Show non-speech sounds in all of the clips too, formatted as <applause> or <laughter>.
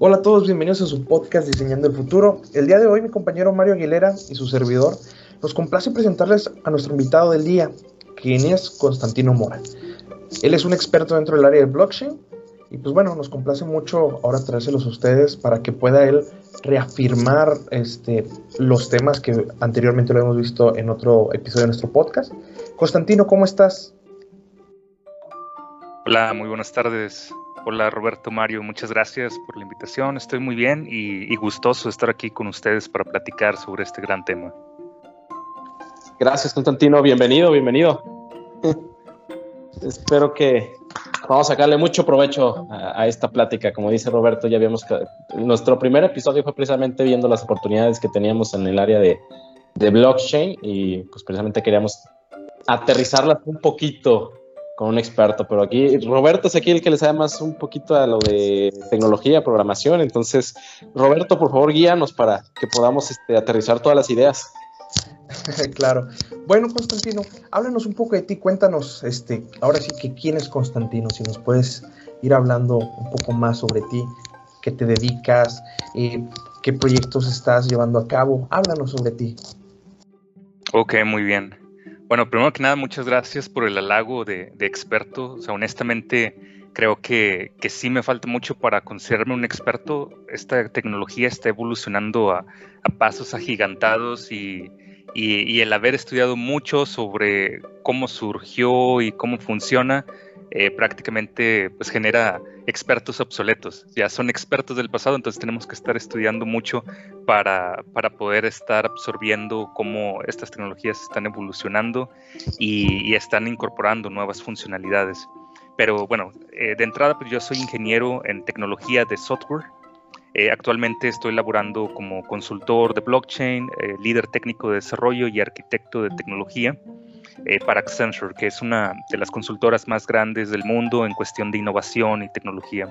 Hola a todos, bienvenidos a su podcast Diseñando el Futuro. El día de hoy mi compañero Mario Aguilera y su servidor nos complace presentarles a nuestro invitado del día, quien es Constantino Mora. Él es un experto dentro del área de blockchain y pues bueno, nos complace mucho ahora traérselos a ustedes para que pueda él reafirmar este, los temas que anteriormente lo hemos visto en otro episodio de nuestro podcast. Constantino, ¿cómo estás? Hola, muy buenas tardes. Hola Roberto Mario, muchas gracias por la invitación. Estoy muy bien y, gustoso estar aquí con ustedes para platicar sobre este gran tema. Gracias Constantino, bienvenido, bienvenido. <laughs> Espero que vamos a sacarle mucho provecho a, a, esta plática. Como dice Roberto, ya habíamos. Nuestro primer episodio fue precisamente viendo las oportunidades que teníamos en el área de, de blockchain y pues precisamente queríamos aterrizarlas un poquito con un experto, pero aquí Roberto es aquí el que le sabe más un poquito a lo de tecnología, programación, entonces Roberto, por favor, guíanos para que podamos este, aterrizar todas las ideas. <laughs> claro. Bueno, Constantino, háblanos un poco de ti, cuéntanos, este, ahora sí que quién es Constantino, si nos puedes ir hablando un poco más sobre ti, qué te dedicas, eh, qué proyectos estás llevando a cabo, háblanos sobre ti. Ok, muy bien. Bueno, primero que nada, muchas gracias por el halago de, experto. O sea, honestamente, creo que, que, sí me falta mucho para considerarme un experto. Esta tecnología está evolucionando a, pasos agigantados y, y, el haber estudiado mucho sobre cómo surgió y cómo funciona, eh, prácticamente pues genera expertos obsoletos. Ya son expertos del pasado, entonces tenemos que estar estudiando mucho para, para poder estar absorbiendo cómo estas tecnologías están evolucionando y, están incorporando nuevas funcionalidades. Pero bueno, eh, de entrada pues yo soy ingeniero en tecnología de software. Eh, actualmente estoy laborando como consultor de blockchain, líder técnico de desarrollo y arquitecto de tecnología eh, para Accenture, que es una de las consultoras más grandes del mundo en cuestión de innovación y tecnología.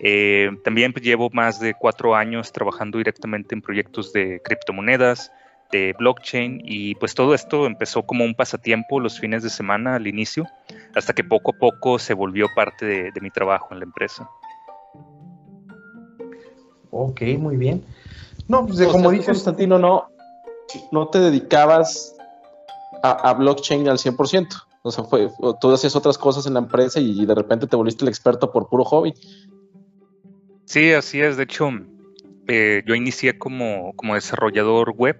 Eh, también pues, llevo más de cuatro años trabajando directamente en proyectos de criptomonedas, de blockchain y pues todo esto empezó como un pasatiempo los fines de semana al inicio, hasta que poco a poco se volvió parte de, de mi trabajo en la empresa. Ok, muy bien. No, pues, como dice Constantino, no, no te dedicabas a, blockchain al 100%. O sea, fue, tú hacías otras cosas en la empresa y, de repente te volviste el experto por puro hobby. Sí, así es. De hecho, eh, yo inicié como, como desarrollador web.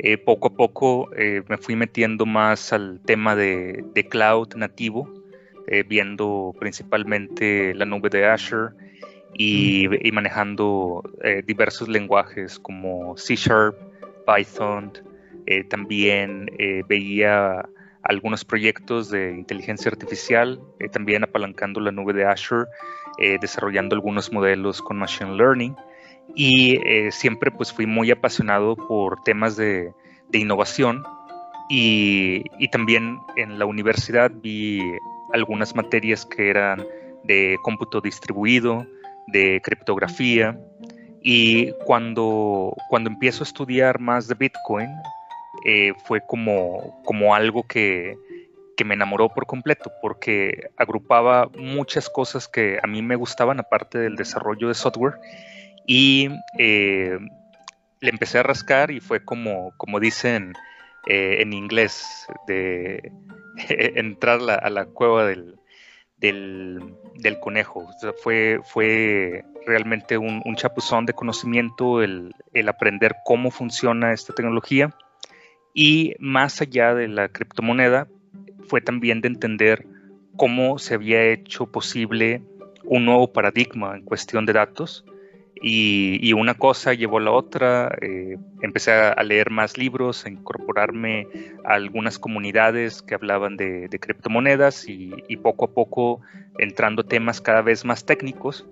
Eh, poco a poco eh, me fui metiendo más al tema de, de cloud nativo, viendo principalmente la nube de Azure y, y manejando diversos lenguajes como C Sharp, Python. También veía algunos proyectos de inteligencia artificial, también apalancando la nube de Azure, desarrollando algunos modelos con Machine Learning. Y eh, siempre pues fui muy apasionado por temas de, de innovación. Y, y, también en la universidad vi algunas materias que eran de cómputo distribuido, de criptografía. Y cuando, cuando empiezo a estudiar más de Bitcoin eh, fue como, como algo que, que me enamoró por completo porque agrupaba muchas cosas que a mí me gustaban aparte del desarrollo de software y eh, le empecé a rascar y fue como, como dicen eh, en inglés, de <laughs> entrar la, a la cueva del, del, del conejo. O sea, fue, fue realmente un, un, chapuzón de conocimiento el, el aprender cómo funciona esta tecnología. Y más allá de la criptomoneda, fue también de entender cómo se había hecho posible un nuevo paradigma en cuestión de datos. Y, una cosa llevó a la otra, eh, empecé a, leer más libros, a incorporarme a algunas comunidades que hablaban de, criptomonedas y, poco a poco entrando temas cada vez más técnicos,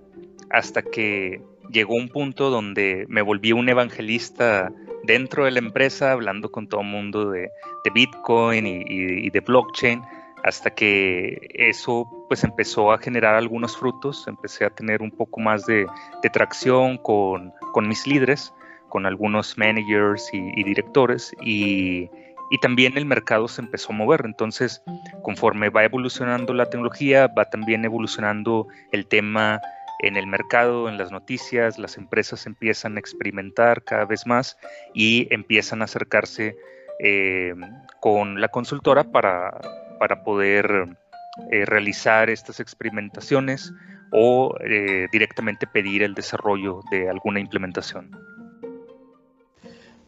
hasta que llegó un punto donde me volví un evangelista dentro de la empresa, hablando con todo el mundo de, de Bitcoin y, y de blockchain, hasta que eso pues empezó a generar algunos frutos, empecé a tener un poco más de, de tracción con, con, mis líderes, con algunos managers y, y directores y, también el mercado se empezó a mover. Entonces, conforme va evolucionando la tecnología, va también evolucionando el tema en el mercado, en las noticias, las empresas empiezan a experimentar cada vez más y empiezan a acercarse eh, con la consultora para, para poder eh, realizar estas experimentaciones o eh, directamente pedir el desarrollo de alguna implementación.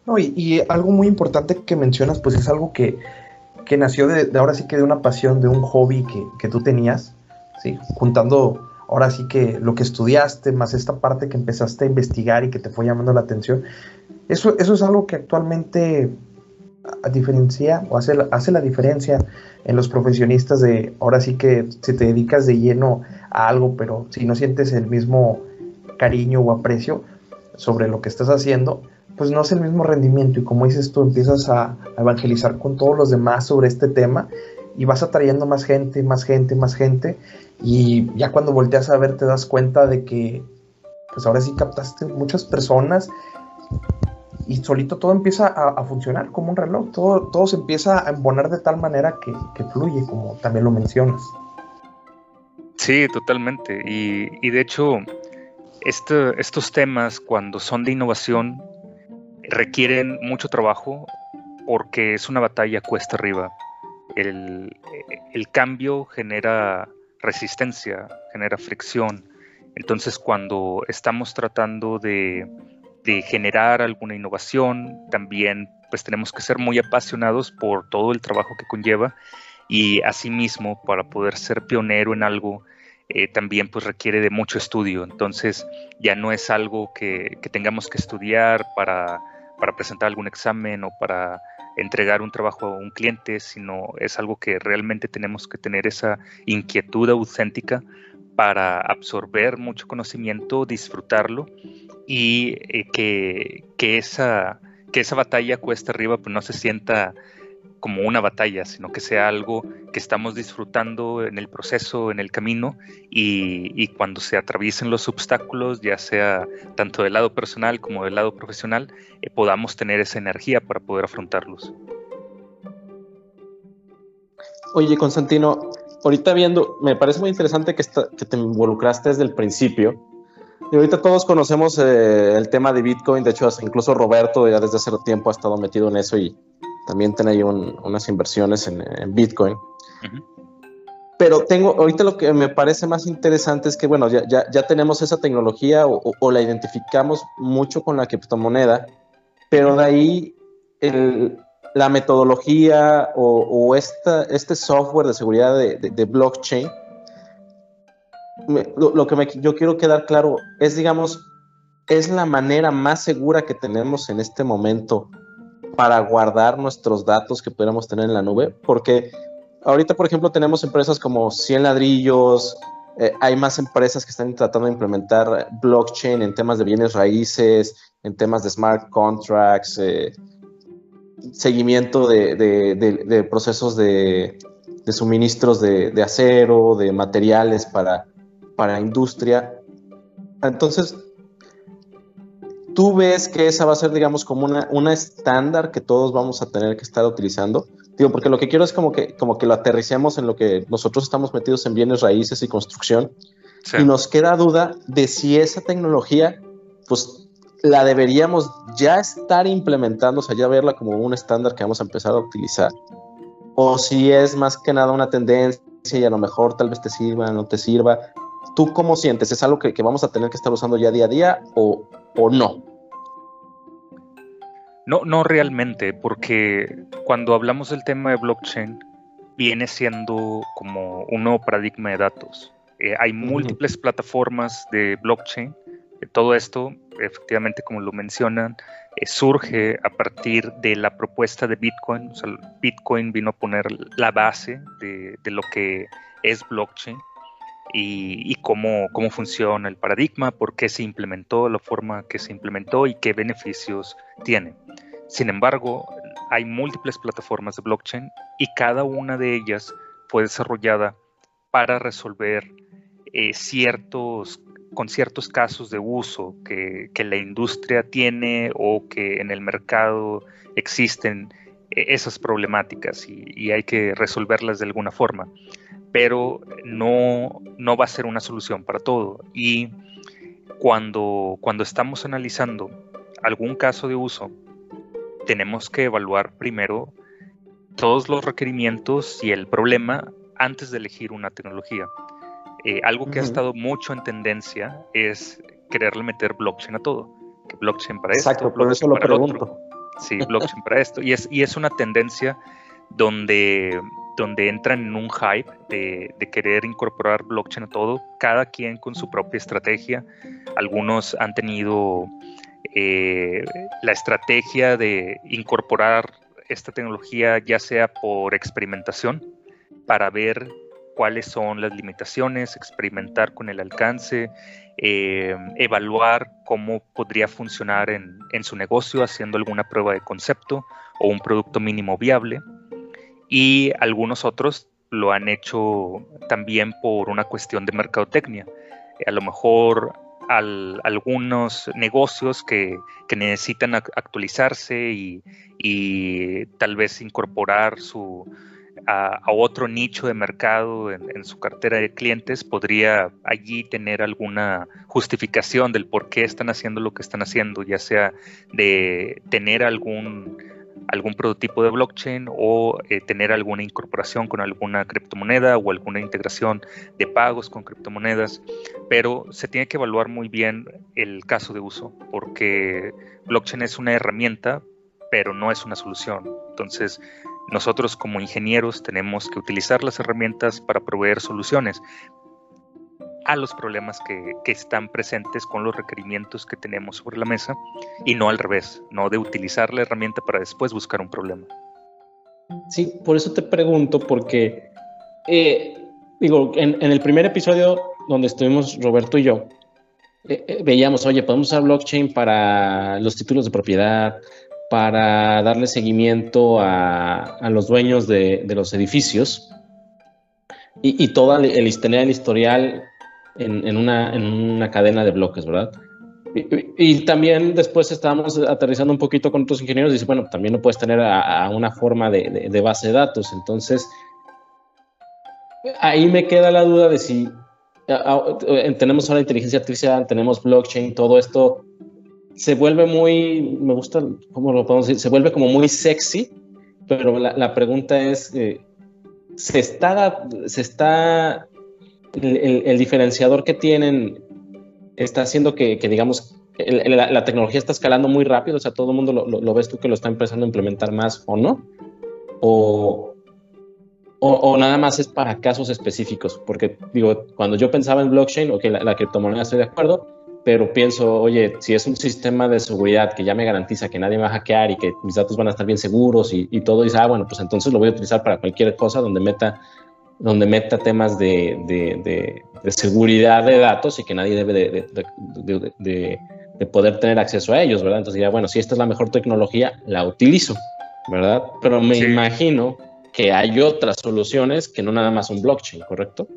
No, y, algo muy importante que mencionas, pues es algo que, que nació de, ahora sí que de una pasión, de un hobby que, que tú tenías, ¿sí? juntando ahora sí que lo que estudiaste, más esta parte que empezaste a investigar y que te fue llamando la atención, eso, eso es algo que actualmente diferencia o hace la, hace la diferencia en los profesionistas de ahora sí que si te dedicas de lleno a algo, pero si no sientes el mismo cariño o aprecio sobre lo que estás haciendo, pues no es el mismo rendimiento. Y como dices tú empiezas a, evangelizar con todos los demás sobre este tema y vas atrayendo más gente, más gente, más gente y ya cuando volteas a ver te das cuenta de que pues ahora sí captaste muchas personas y solito todo empieza a, funcionar como un reloj, todo, todo se empieza a embonar de tal manera que, fluye, como también lo mencionas. Sí, totalmente. Y, de hecho, este, estos temas, cuando son de innovación, requieren mucho trabajo porque es una batalla cuesta arriba. El, el, cambio genera resistencia, genera fricción. Entonces cuando estamos tratando de de generar alguna innovación, también pues tenemos que ser muy apasionados por todo el trabajo que conlleva y asimismo para poder ser pionero en algo eh, también pues requiere de mucho estudio, entonces ya no es algo que, tengamos que estudiar para, para, presentar algún examen o para entregar un trabajo a un cliente, sino es algo que realmente tenemos que tener esa inquietud auténtica para absorber mucho conocimiento, disfrutarlo y eh, que, esa, que esa batalla cuesta arriba pues no se sienta como una batalla, sino que sea algo que estamos disfrutando en el proceso, en el camino, y, cuando se atraviesen los obstáculos, ya sea tanto del lado personal como del lado profesional, eh, podamos tener esa energía para poder afrontarlos. Oye, Constantino, ahorita viendo, me parece muy interesante que, que te involucraste desde el principio. Y ahorita todos conocemos eh, el tema de Bitcoin, de hecho incluso Roberto ya desde hace tiempo ha estado metido en eso y también tiene ahí unas inversiones en, Bitcoin. Pero tengo, ahorita lo que me parece más interesante es que, bueno, ya, ya, tenemos esa tecnología o, la identificamos mucho con la criptomoneda, pero de ahí el, la metodología o, esta, este software de seguridad de, blockchain, lo, que yo quiero quedar claro es, digamos, es la manera más segura que tenemos en este momento para guardar nuestros datos que podamos tener en la nube, porque ahorita, por ejemplo, tenemos empresas como 100 ladrillos, eh, hay más empresas que están tratando de implementar blockchain en temas de bienes raíces, en temas de smart contracts, eh, seguimiento de, procesos de, suministros de, acero, de materiales para industria. Entonces, tú ves que esa va a ser, digamos, como una, una estándar que todos vamos a tener que estar utilizando. Digo, porque lo que quiero es como que, como que lo aterricemos en lo que nosotros estamos metidos en bienes raíces y construcción. Y nos queda duda de si esa tecnología, pues la deberíamos ya estar implementando, o sea, ya verla como un estándar que vamos a empezar a utilizar. O si es más que nada una tendencia y a lo mejor tal vez te sirva, no te sirva. ¿Tú cómo sientes? ¿Es algo que, vamos a tener que estar usando ya día a día o, o no? No, no realmente, porque cuando hablamos del tema de blockchain, viene siendo como un nuevo paradigma de datos. Eh, hay múltiples plataformas de blockchain. todo esto efectivamente, como lo mencionan, eh, surge a partir de la propuesta de Bitcoin. O sea, Bitcoin vino a poner la base de, lo que es blockchain y, cómo, cómo, funciona el paradigma, por qué se implementó, la forma que se implementó y qué beneficios tiene. Sin embargo, hay múltiples plataformas de blockchain y cada una de ellas fue desarrollada para resolver eh, ciertos con ciertos casos de uso que, la industria tiene o que en el mercado existen eh, esas problemáticas y, hay que resolverlas de alguna forma. Pero no, no va a ser una solución para todo. Y cuando, cuando estamos analizando algún caso de uso, tenemos que evaluar primero todos los requerimientos y el problema antes de elegir una tecnología. Eh, algo que ha estado mucho en tendencia es quererle meter blockchain a todo. Que blockchain para esto, Exacto, por eso lo pregunto. Sí, blockchain para esto. Y es, y es una tendencia donde, donde entran en un hype de, querer incorporar blockchain a todo, cada quien con su propia estrategia. Algunos han tenido eh, la estrategia de incorporar esta tecnología ya sea por experimentación, para ver cuáles son las limitaciones, experimentar con el alcance, eh, evaluar cómo podría funcionar en, su negocio haciendo alguna prueba de concepto o un producto mínimo viable. Y algunos otros lo han hecho también por una cuestión de mercadotecnia. A lo mejor algunos negocios que, necesitan actualizarse y, tal vez incorporar su, a, otro nicho de mercado en, su cartera de clientes, podría allí tener alguna justificación del por qué están haciendo lo que están haciendo, ya sea de tener algún algún prototipo de blockchain o eh, tener alguna incorporación con alguna criptomoneda o alguna integración de pagos con criptomonedas, pero se tiene que evaluar muy bien el caso de uso, porque blockchain es una herramienta, pero no es una solución. Entonces, nosotros como ingenieros tenemos que utilizar las herramientas para proveer soluciones, a los problemas que, están presentes con los requerimientos que tenemos sobre la mesa y no al revés, no de utilizar la herramienta para después buscar un problema. Sí, por eso te pregunto, porque eh, digo, en, el primer episodio donde estuvimos Roberto y yo, eh, eh, veíamos, oye, podemos usar blockchain para los títulos de propiedad, para darle seguimiento a, los dueños de, los edificios y, y toda el, el historial en, una, en una cadena de bloques, ¿verdad? Y, también después estábamos aterrizando un poquito con otros ingenieros y dice, bueno, también lo puedes tener a, una forma de, de, base de datos. Entonces, ahí me queda la duda de si tenemos ahora inteligencia artificial, tenemos blockchain, todo esto se vuelve muy, me gusta, ¿cómo lo podemos decir? Se vuelve como muy sexy, pero la, la pregunta es, eh, ¿se, está, ¿se está el, diferenciador que tienen está haciendo que, digamos, la, tecnología está escalando muy rápido, o sea, todo el mundo lo, ves tú que lo está empezando a implementar más o no, o, o, nada más es para casos específicos, porque digo, cuando yo pensaba en blockchain, o que la, criptomoneda estoy de acuerdo, pero pienso, oye, si es un sistema de seguridad que ya me garantiza que nadie va a hackear y que mis datos van a estar bien seguros y, y todo, dice, ah, bueno, pues entonces lo voy a utilizar para cualquier cosa donde meta donde meta temas de, de, seguridad de datos y que nadie debe de, poder tener acceso a ellos, ¿verdad? Entonces diría, bueno, si esta es la mejor tecnología, la utilizo, ¿verdad? Pero me imagino que hay otras soluciones que no nada más un blockchain, ¿correcto?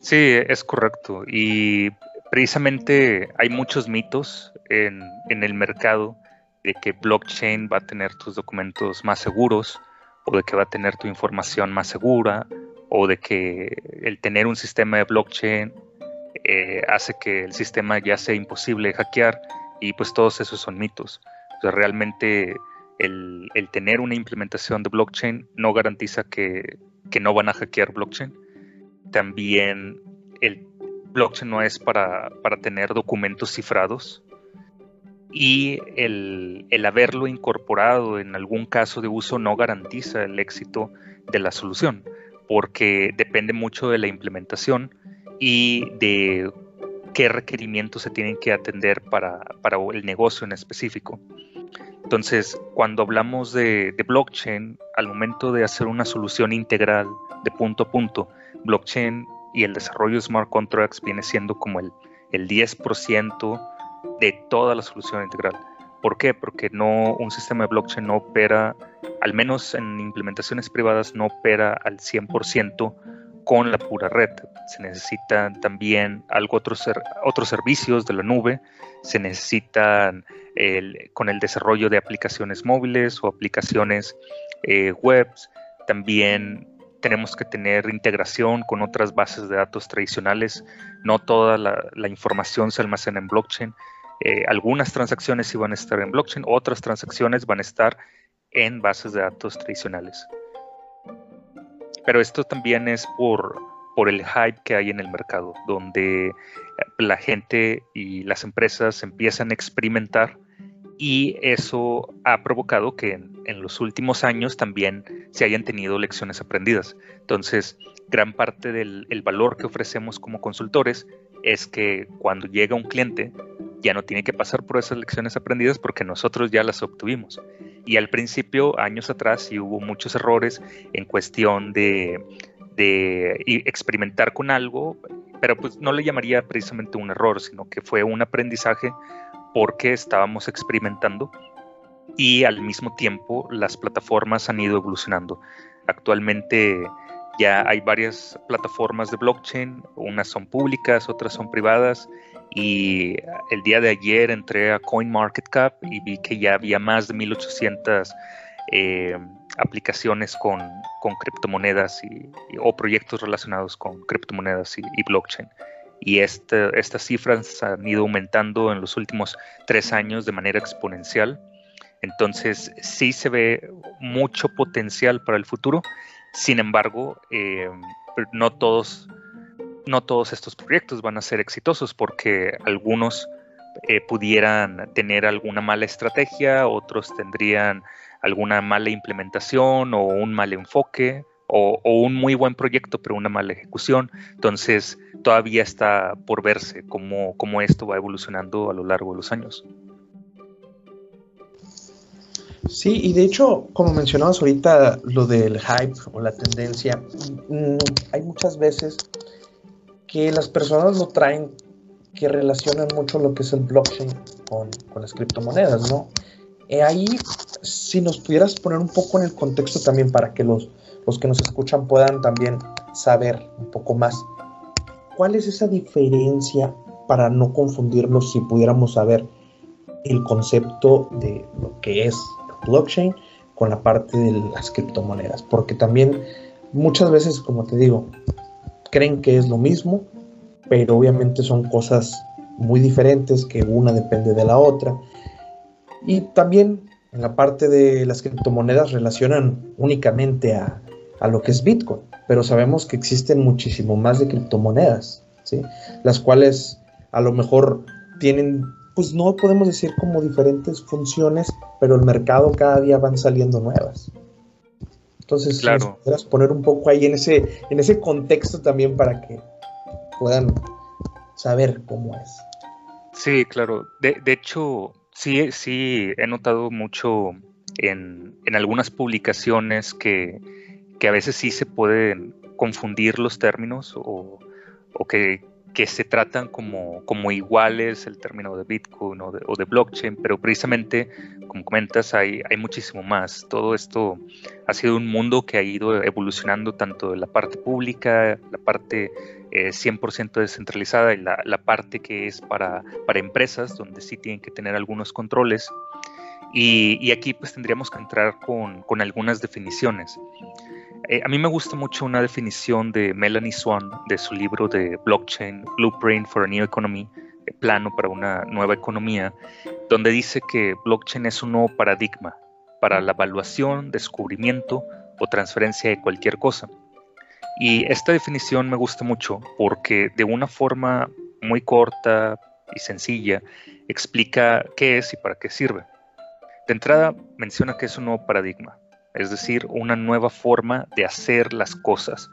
Sí, es correcto. Y precisamente hay muchos mitos en, en el mercado de que blockchain va a tener tus documentos más seguros o de que va a tener tu información más segura o de que el tener un sistema de blockchain eh, hace que el sistema ya sea imposible hackear y pues todos esos son mitos. O sea, realmente el, tener una implementación de blockchain no garantiza que, no van a hackear blockchain. También el blockchain no es para, tener documentos cifrados y el, el, haberlo incorporado en algún caso de uso no garantiza el éxito de la solución porque depende mucho de la implementación y de qué requerimientos se tienen que atender para, el negocio en específico. Entonces, cuando hablamos de, blockchain, al momento de hacer una solución integral de punto a punto, blockchain y el desarrollo de smart contracts viene siendo como el, el 10% de toda la solución integral. ¿Por qué? Porque no, un sistema de blockchain no opera, al menos en implementaciones privadas, no opera al 100% con la pura red. Se necesitan también algo otros, otros servicios de la nube, se necesitan con el desarrollo de aplicaciones móviles o aplicaciones eh, web, también tenemos que tener integración con otras bases de datos tradicionales. No toda la, información se almacena en blockchain. Eh, algunas transacciones van a estar en blockchain, otras transacciones van a estar en bases de datos tradicionales. Pero esto también es por, por el hype que hay en el mercado, donde la gente y las empresas empiezan a experimentar y eso ha provocado que en, los últimos años también se hayan tenido lecciones aprendidas. Entonces, gran parte del valor que ofrecemos como consultores es que cuando llega un cliente ya no tiene que pasar por esas lecciones aprendidas porque nosotros ya las obtuvimos. Y al principio, años atrás, sí hubo muchos errores en cuestión de, de experimentar con algo, pero pues no le llamaría precisamente un error, sino que fue un aprendizaje porque estábamos experimentando y al mismo tiempo las plataformas han ido evolucionando. Actualmente ya hay varias plataformas de blockchain, unas son públicas, otras son privadas y el día de ayer entré a CoinMarketCap y vi que ya había más de 1800 eh, aplicaciones con, criptomonedas y, o proyectos relacionados con criptomonedas y blockchain y este, estas cifras han ido aumentando en los últimos tres años de manera exponencial. Entonces sí se ve mucho potencial para el futuro. Sin embargo, eh, no, todos, no todos estos proyectos van a ser exitosos porque algunos eh, pudieran tener alguna mala estrategia, otros tendrían alguna mala implementación o un mal enfoque o, un muy buen proyecto pero una mala ejecución. Entonces todavía está por verse cómo, cómo esto va evolucionando a lo largo de los años. Sí, y de hecho, como mencionabas ahorita, lo del hype o la tendencia, mm, hay muchas veces que las personas lo traen, que relacionan mucho lo que es el blockchain con, con las criptomonedas, ¿no? Eh, ahí, si nos pudieras poner un poco en el contexto también para que los, los que nos escuchan puedan también saber un poco más. ¿Cuál es esa diferencia para no confundirnos si pudiéramos saber el concepto de lo que es blockchain con la parte de las criptomonedas? Porque también muchas veces, como te digo, creen que es lo mismo, pero obviamente son cosas muy diferentes, que una depende de la otra. Y también en la parte de las criptomonedas relacionan únicamente a, a lo que es Bitcoin, pero sabemos que existen muchísimo más de criptomonedas, ¿sí? las cuales a lo mejor tienen, pues no podemos decir como diferentes funciones, pero el mercado cada día van saliendo nuevas. Entonces, claro. si poner un poco ahí en ese, en ese contexto también para que puedan saber cómo es. Sí, claro. De, de hecho, sí, sí, he notado mucho en, en algunas publicaciones que, que a veces sí se pueden confundir los términos o, que, se tratan como, como, iguales el término de Bitcoin o de, blockchain, pero precisamente, como comentas, hay, hay muchísimo más. Todo esto ha sido un mundo que ha ido evolucionando tanto de la parte pública, la parte 100% eh, descentralizada y la, parte que es para, para empresas, donde sí tienen que tener algunos controles. Y, aquí pues tendríamos que entrar con, con algunas definiciones. Eh, a mí me gusta mucho una definición de Melanie Swan de su libro de Blockchain, Blueprint for a New Economy, eh, plano para una nueva economía, donde dice que blockchain es un nuevo paradigma para la evaluación, descubrimiento o transferencia de cualquier cosa. Y esta definición me gusta mucho porque de una forma muy corta y sencilla explica qué es y para qué sirve. De entrada menciona que es un nuevo paradigma, es decir, una nueva forma de hacer las cosas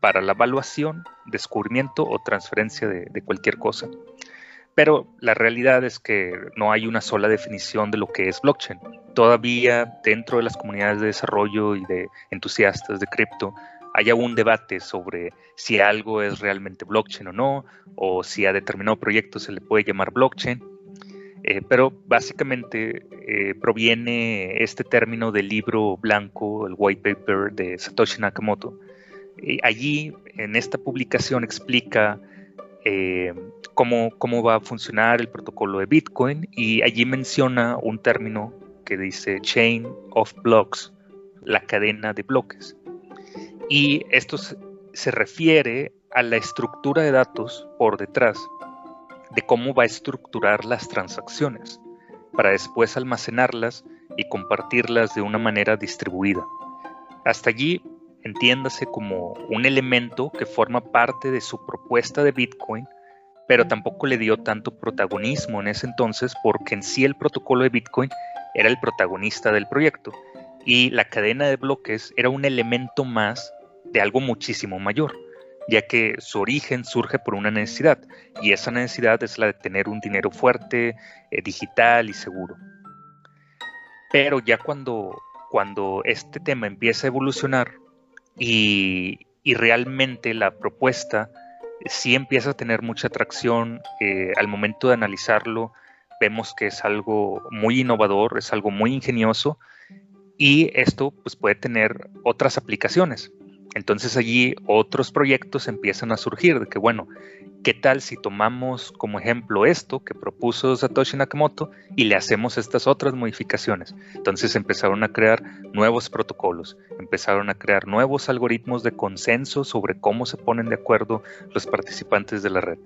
para la evaluación, descubrimiento o transferencia de, cualquier cosa. Pero la realidad es que no hay una sola definición de lo que es blockchain. Todavía dentro de las comunidades de desarrollo y de entusiastas de cripto hay un debate sobre si algo es realmente blockchain o no, o si a determinado proyecto se le puede llamar blockchain. Eh, pero básicamente eh, proviene este término del libro blanco, el white paper de Satoshi Nakamoto. allí, en esta publicación, explica eh, cómo, cómo va a funcionar el protocolo de Bitcoin y allí menciona un término que dice chain of blocks, la cadena de bloques. Y esto se refiere a la estructura de datos por detrás de cómo va a estructurar las transacciones para después almacenarlas y compartirlas de una manera distribuida. Hasta allí entiéndase como un elemento que forma parte de su propuesta de Bitcoin, pero tampoco le dio tanto protagonismo en ese entonces porque en sí el protocolo de Bitcoin era el protagonista del proyecto y la cadena de bloques era un elemento más de algo muchísimo mayor, ya que su origen surge por una necesidad y esa necesidad es la de tener un dinero fuerte, eh, digital y seguro. Pero ya cuando, cuando este tema empieza a evolucionar y, realmente la propuesta sí empieza a tener mucha atracción, eh, al momento de analizarlo vemos que es algo muy innovador, es algo muy ingenioso y esto pues, puede tener otras aplicaciones. Entonces allí otros proyectos empiezan a surgir de que, bueno, ¿qué tal si tomamos como ejemplo esto que propuso Satoshi Nakamoto y le hacemos estas otras modificaciones? Entonces empezaron a crear nuevos protocolos, empezaron a crear nuevos algoritmos de consenso sobre cómo se ponen de acuerdo los participantes de la red.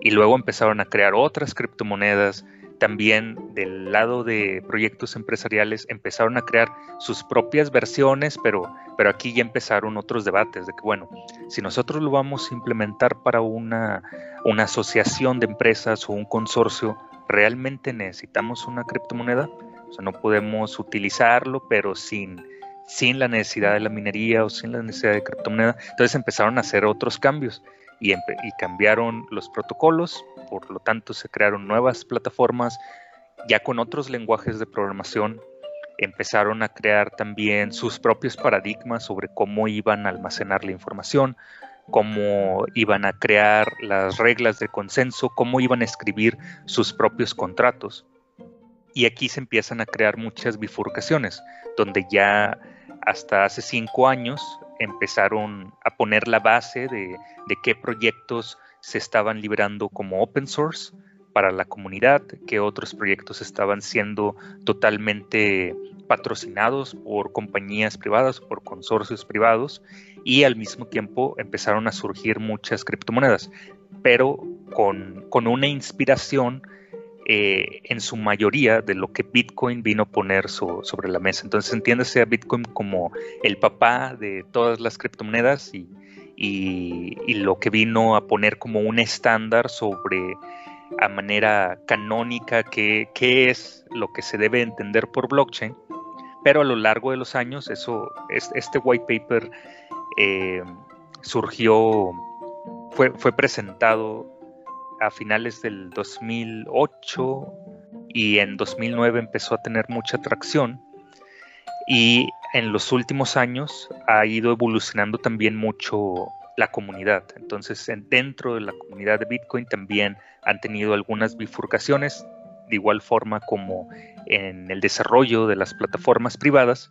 Y luego empezaron a crear otras criptomonedas, también del lado de proyectos empresariales empezaron a crear sus propias versiones, pero, pero aquí ya empezaron otros debates de que, bueno, si nosotros lo vamos a implementar para una, una asociación de empresas o un consorcio, ¿realmente necesitamos una criptomoneda? O sea, no podemos utilizarlo, pero sin, sin la necesidad de la minería o sin la necesidad de criptomoneda. Entonces empezaron a hacer otros cambios y, y cambiaron los protocolos, por lo tanto se crearon nuevas plataformas ya con otros lenguajes de programación empezaron a crear también sus propios paradigmas sobre cómo iban a almacenar la información, cómo iban a crear las reglas de consenso, cómo iban a escribir sus propios contratos. Y aquí se empiezan a crear muchas bifurcaciones, donde ya hasta hace cinco años empezaron a poner la base de, de qué proyectos se estaban liberando como open source para la comunidad, que otros proyectos estaban siendo totalmente patrocinados por compañías privadas, por consorcios privados, y al mismo tiempo empezaron a surgir muchas criptomonedas, pero con, una inspiración eh, en su mayoría de lo que Bitcoin vino a poner sobre la mesa. Entonces entiéndase a Bitcoin como el papá de todas las criptomonedas y, y, lo que vino a poner como un estándar sobre a manera canónica qué, es lo que se debe entender por blockchain, pero a lo largo de los años eso, este white paper eh, surgió, fue, fue presentado a finales del 2008 y en 2009 empezó a tener mucha atracción y en los últimos años ha ido evolucionando también mucho la comunidad. Entonces, dentro de la comunidad de Bitcoin también han tenido algunas bifurcaciones, de igual forma como en el desarrollo de las plataformas privadas,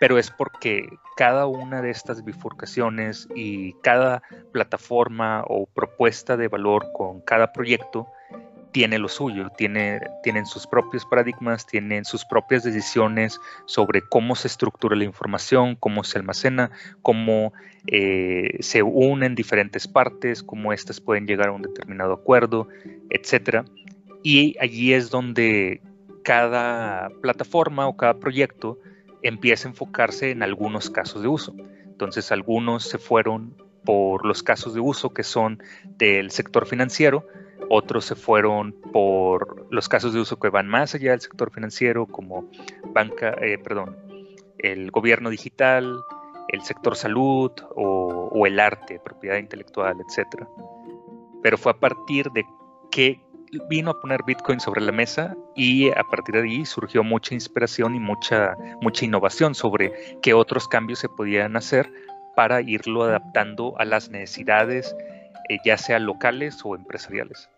pero es porque cada una de estas bifurcaciones y cada plataforma o propuesta de valor con cada proyecto tiene lo suyo, tiene, tienen sus propios paradigmas, tienen sus propias decisiones sobre cómo se estructura la información, cómo se almacena, cómo eh, se unen diferentes partes, cómo éstas pueden llegar a un determinado acuerdo, etc. Y allí es donde cada plataforma o cada proyecto empieza a enfocarse en algunos casos de uso. Entonces algunos se fueron por los casos de uso que son del sector financiero, otros se fueron por los casos de uso que van más allá del sector financiero, como banca, eh, perdón, el gobierno digital, el sector salud o, el arte, propiedad intelectual, etc. Pero fue a partir de que vino a poner Bitcoin sobre la mesa y a partir de ahí surgió mucha inspiración y mucha, mucha innovación sobre qué otros cambios se podían hacer para irlo adaptando a las necesidades eh, ya sea locales o empresariales.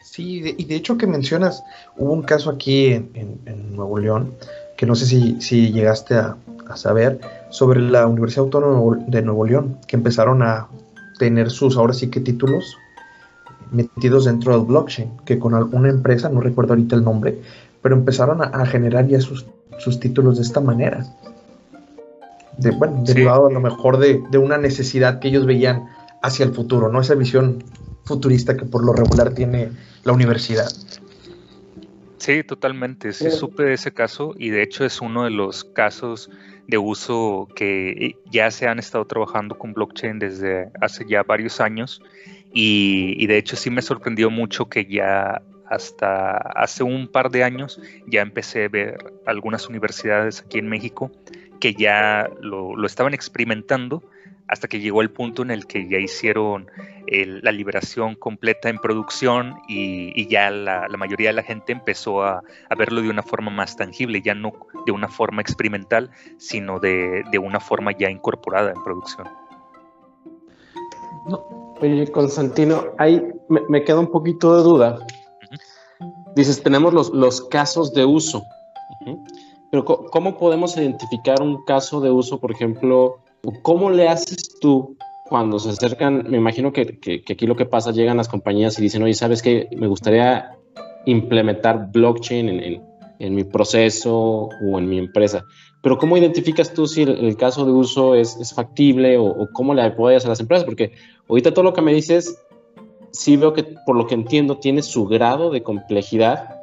Sí, y de hecho que mencionas, hubo un caso aquí en, Nuevo León, que no sé si, llegaste a, saber, sobre la Universidad Autónoma de Nuevo León, que empezaron a tener sus, ahora sí que títulos metidos dentro del blockchain, que con alguna empresa, no recuerdo ahorita el nombre, pero empezaron a, generar ya sus, sus títulos de esta manera. De, bueno, derivado a lo mejor de, de, una necesidad que ellos veían hacia el futuro, ¿no? Esa visión futurista que por lo regular tiene la universidad. Sí, totalmente. Sí, supe de ese caso y de hecho es uno de los casos de uso que ya se han estado trabajando con blockchain desde hace ya varios años y, y de hecho sí me sorprendió mucho que ya hasta hace un par de años ya empecé a ver algunas universidades aquí en México que ya lo, lo estaban experimentando hasta que llegó el punto en el que ya hicieron la liberación completa en producción y, ya la, mayoría de la gente empezó a, verlo de una forma más tangible, ya no de una forma experimental, sino de, una forma ya incorporada en producción. oye, Constantino, ahí me, queda un poquito de duda. Dices, tenemos los, los casos de uso. Pero ¿cómo podemos identificar un caso de uso, por ejemplo, ¿Cómo le haces tú cuando se acercan? Me imagino que, aquí lo que pasa, llegan las compañías y dicen, oye, ¿sabes qué? Me gustaría implementar blockchain en, mi proceso o en mi empresa. Pero ¿cómo identificas tú si el, caso de uso es, factible o, cómo le apoyas a las empresas? Porque ahorita todo lo que me dices, sí veo que por lo que entiendo tiene su grado de complejidad.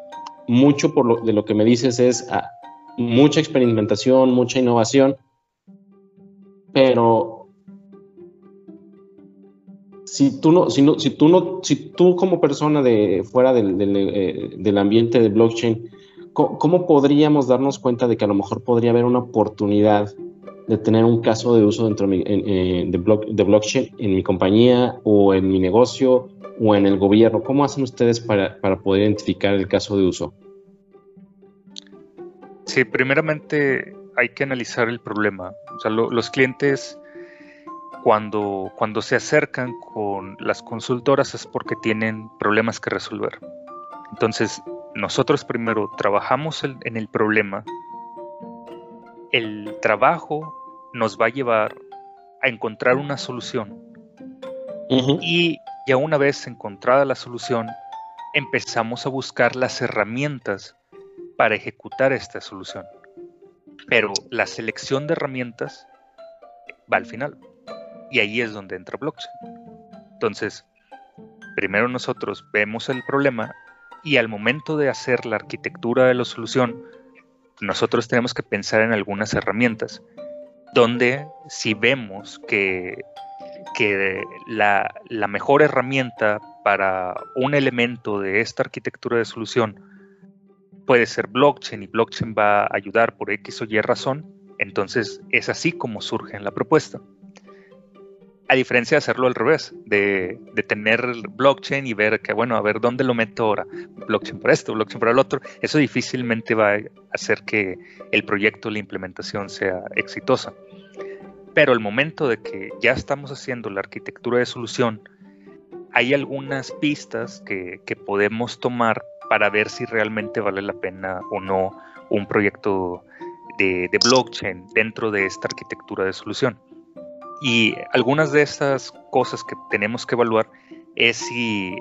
Mucho por lo, de lo que me dices es ah, mucha experimentación, mucha innovación pero si tú no, si no, si tú no, si tú como persona de fuera del, del, eh, ambiente de blockchain, ¿cómo, podríamos darnos cuenta de que a lo mejor podría haber una oportunidad de tener un caso de uso dentro de, eh, de, blockchain en mi compañía o en mi negocio o en el gobierno? ¿Cómo hacen ustedes para, para poder identificar el caso de uso? Sí, primeramente hay que analizar el problema. O sea, los clientes cuando, cuando se acercan con las consultoras es porque tienen problemas que resolver. Entonces, nosotros primero trabajamos en el problema. El trabajo nos va a llevar a encontrar una solución. Y ya una vez encontrada la solución, empezamos a buscar las herramientas para ejecutar esta solución. Pero la selección de herramientas va al final. Y ahí es donde entra blockchain. Entonces, primero nosotros vemos el problema y al momento de hacer la arquitectura de la solución, nosotros tenemos que pensar en algunas herramientas donde si vemos que, que la, la mejor herramienta para un elemento de esta arquitectura de solución puede ser blockchain y blockchain va a ayudar por X o Y razón, entonces es así como surge en la propuesta. A diferencia de hacerlo al revés, de, tener blockchain y ver que, bueno, a ver dónde lo meto ahora, blockchain para esto, blockchain para el otro, eso difícilmente va a hacer que el proyecto, la implementación sea exitosa. Pero el momento de que ya estamos haciendo la arquitectura de solución, hay algunas pistas que podemos tomar para ver si realmente vale la pena o no un proyecto de, blockchain dentro de esta arquitectura de solución. Y algunas de estas cosas que tenemos que evaluar es si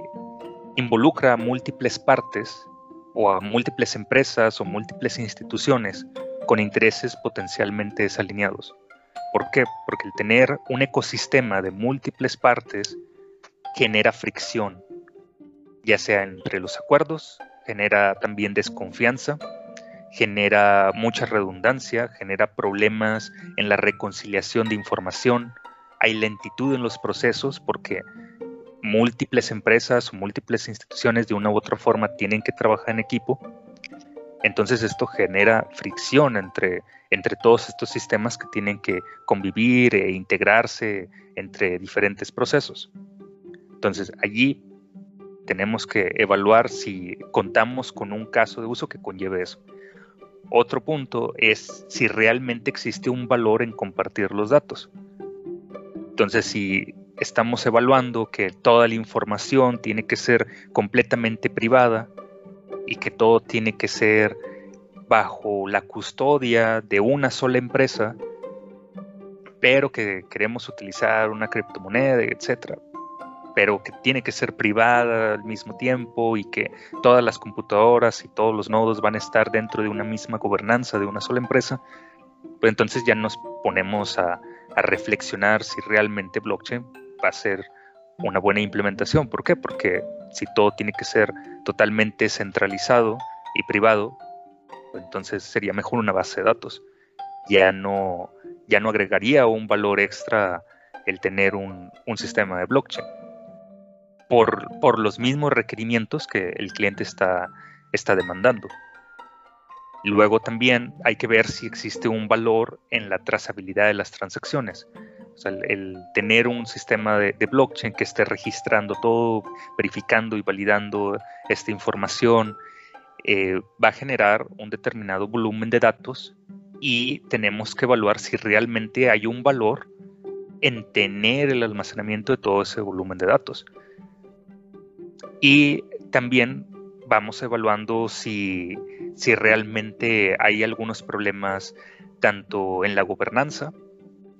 involucra a múltiples partes o a múltiples empresas o múltiples instituciones con intereses potencialmente desalineados. ¿Por qué? Porque el tener un ecosistema de múltiples partes genera fricción ya sea entre los acuerdos, genera también desconfianza, genera mucha redundancia, genera problemas en la reconciliación de información, hay lentitud en los procesos porque múltiples empresas o múltiples instituciones de una u otra forma tienen que trabajar en equipo. Entonces esto genera fricción entre, entre todos estos sistemas que tienen que convivir e integrarse entre diferentes procesos. Entonces allí tenemos que evaluar si contamos con un caso de uso que conlleve eso. Otro punto es si realmente existe un valor en compartir los datos. Entonces, si estamos evaluando que toda la información tiene que ser completamente privada y que todo tiene que ser bajo la custodia de una sola empresa, pero que queremos utilizar una criptomoneda, etcétera, pero que tiene que ser privada al mismo tiempo y que todas las computadoras y todos los nodos van a estar dentro de una misma gobernanza de una sola empresa, Pues entonces ya nos ponemos a, a reflexionar si realmente blockchain va a ser una buena implementación. ¿Por qué? Porque si todo tiene que ser totalmente centralizado y privado, entonces sería mejor una base de datos. Ya no, ya no agregaría un valor extra el tener un, sistema de blockchain. Por, los mismos requerimientos que el cliente está, demandando. Luego también hay que ver si existe un valor en la trazabilidad de las transacciones. O sea, el, tener un sistema de, blockchain que esté registrando todo, verificando y validando esta información, eh, va a generar un determinado volumen de datos y tenemos que evaluar si realmente hay un valor en tener el almacenamiento de todo ese volumen de datos. Y también vamos evaluando si, si realmente hay algunos problemas tanto en la gobernanza,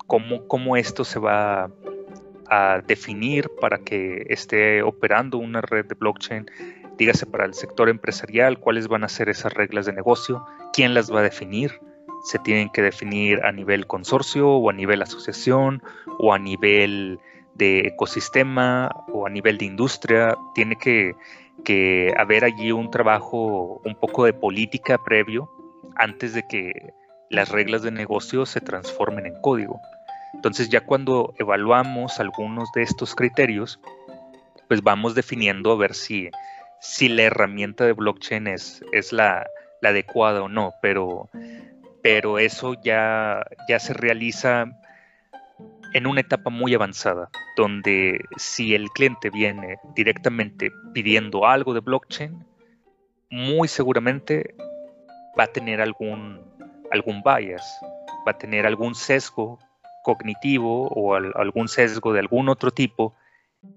como cómo esto se va a definir para que esté operando una red de blockchain, dígase para el sector empresarial, cuáles van a ser esas reglas de negocio, quién las va a definir, se tienen que definir a nivel consorcio o a nivel asociación o a nivel de ecosistema o a nivel de industria, tiene que, que haber allí un trabajo un poco de política previo antes de que las reglas de negocio se transformen en código. Entonces ya cuando evaluamos algunos de estos criterios, pues vamos definiendo a ver si, si la herramienta de blockchain es, es la, adecuada o no, pero, pero eso ya, ya se realiza en una etapa muy avanzada, donde si el cliente viene directamente pidiendo algo de blockchain, muy seguramente va a tener algún, algún bias, va a tener algún sesgo cognitivo o algún sesgo de algún otro tipo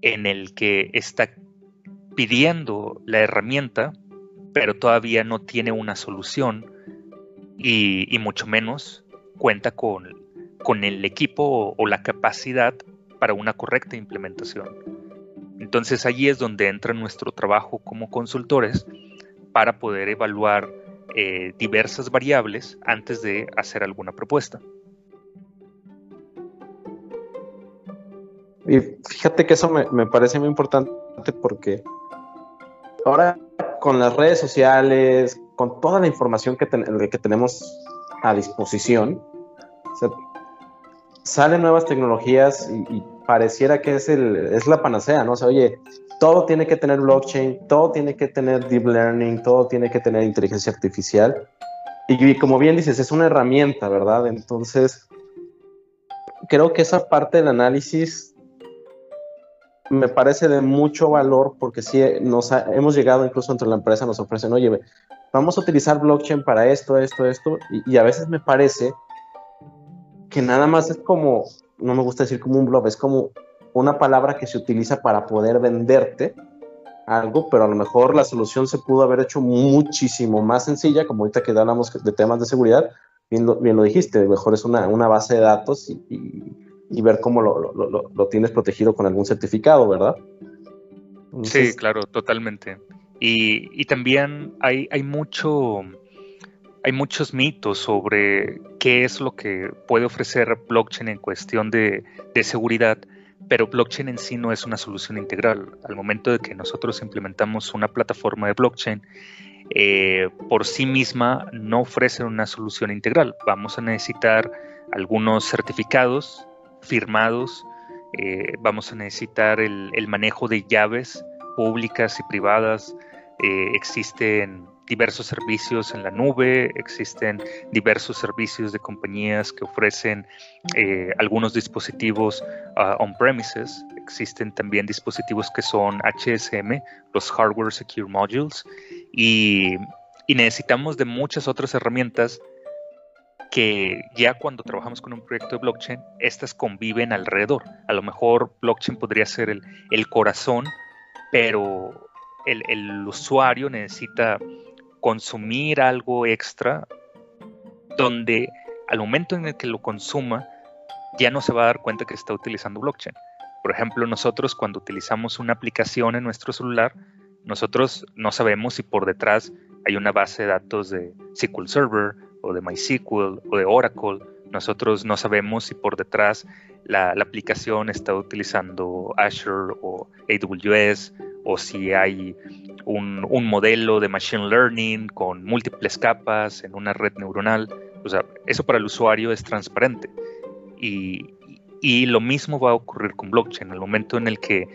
en el que está pidiendo la herramienta, pero todavía no tiene una solución y, mucho menos cuenta con, con el equipo o, la capacidad para una correcta implementación. Entonces allí es donde entra nuestro trabajo como consultores para poder evaluar eh, diversas variables antes de hacer alguna propuesta. Y fíjate que eso me, parece muy importante porque ahora con las redes sociales, con toda la información que, que tenemos a disposición, salen nuevas tecnologías y, pareciera que es, el, es la panacea, ¿no? O sea, oye, todo tiene que tener blockchain, todo tiene que tener deep learning, todo tiene que tener inteligencia artificial. Y, y como bien dices, es una herramienta, ¿verdad? Entonces, creo que esa parte del análisis me parece de mucho valor porque sí nos hemos llegado incluso entre la empresa, nos ofrecen, oye, vamos a utilizar blockchain para esto, esto, esto, y, a veces me parece que nada más es como, no me gusta decir como un blog, es como una palabra que se utiliza para poder venderte algo, pero a lo mejor la solución se pudo haber hecho muchísimo más sencilla, como ahorita que hablamos de temas de seguridad, bien lo, bien lo dijiste, mejor es una, una base de datos y y ver cómo lo, tienes protegido con algún certificado, ¿verdad? sí, claro, totalmente. Y, también hay, hay, mucho, hay muchos mitos sobre qué es lo que puede ofrecer blockchain en cuestión de, seguridad, pero blockchain en sí no es una solución integral. Al momento de que nosotros implementamos una plataforma de blockchain, eh, por sí misma no ofrece una solución integral. Vamos a necesitar algunos certificados firmados. Eh, vamos a necesitar el, manejo de llaves públicas y privadas. Eh, existen diversos servicios en la nube, existen diversos servicios de compañías que ofrecen eh, algunos dispositivos ah, on-premises, existen también dispositivos que son HSM, los Hardware Secure Modules, y necesitamos de muchas otras herramientas que ya cuando trabajamos con un proyecto de blockchain, estas conviven alrededor. A lo mejor blockchain podría ser el, corazón, pero el, usuario necesita consumir algo extra donde al momento en el que lo consuma ya no se va a dar cuenta que está utilizando blockchain. Por ejemplo, nosotros cuando utilizamos una aplicación en nuestro celular, nosotros no sabemos si por detrás hay una base de datos de SQL Server o de MySQL o de Oracle. Nosotros no sabemos si por detrás la, aplicación está utilizando Azure o AWS o si hay un, un, modelo de Machine Learning con múltiples capas en una red neuronal. O sea, eso para el usuario es transparente. Y, y lo mismo va a ocurrir con blockchain. El momento en el que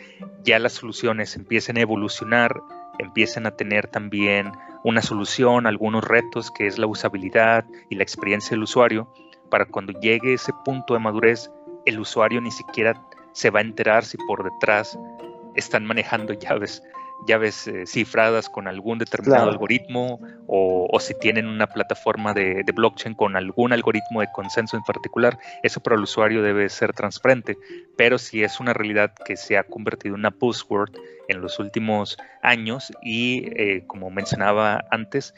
ya las soluciones empiecen a evolucionar, empiecen a tener también una solución, algunos retos que es la usabilidad y la experiencia del usuario, para cuando llegue ese punto de madurez, el usuario ni siquiera se va a enterar si por detrás están manejando llaves llaves eh, cifradas con algún determinado algoritmo o, si tienen una plataforma de, blockchain con algún algoritmo de consenso en particular, eso para el usuario debe ser transparente. Pero si es una realidad que se ha convertido en una buzzword en los últimos años y, eh, como mencionaba antes,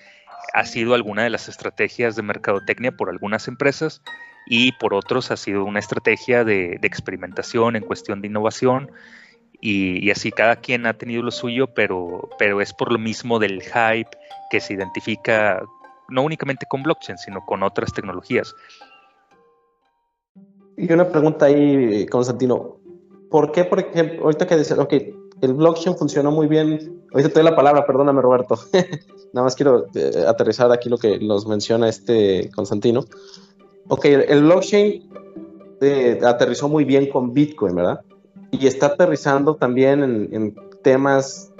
ha sido alguna de las estrategias de mercadotecnia por algunas empresas y por otros ha sido una estrategia de experimentación en cuestión de innovación y, así cada quien ha tenido lo suyo, pero, pero es por lo mismo del hype que se identifica no únicamente con blockchain, sino con otras tecnologías. Y una pregunta ahí, Constantino. ¿Por qué, por ejemplo, ahorita que dice, ok, el blockchain funcionó muy bien, ahorita te doy la palabra, perdóname Roberto, <laughs> nada más quiero eh, aterrizar aquí lo que nos menciona este Constantino. Ok, el, blockchain eh, aterrizó muy bien con Bitcoin, ¿verdad? y está aterrizando también en, temas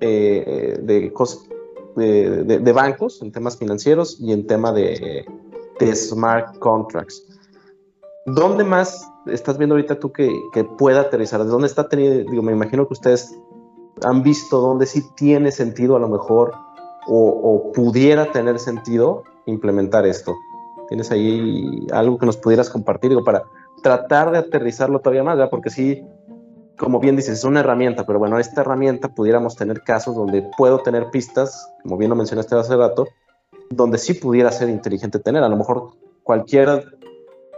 eh, de, de, bancos, en temas financieros y en tema de, smart contracts. ¿Dónde más estás viendo ahorita tú que, que pueda aterrizar? ¿De dónde está teniendo? Digo, me imagino que ustedes han visto dónde sí tiene sentido a lo mejor o, pudiera tener sentido implementar esto. ¿Tienes ahí algo que nos pudieras compartir? Digo, para tratar de aterrizarlo todavía más, ¿verdad? Porque sí, como bien dices, es una herramienta, pero bueno, esta herramienta pudiéramos tener casos donde puedo tener pistas, como bien lo mencionaste hace rato, donde sí pudiera ser inteligente tener. A lo mejor cualquier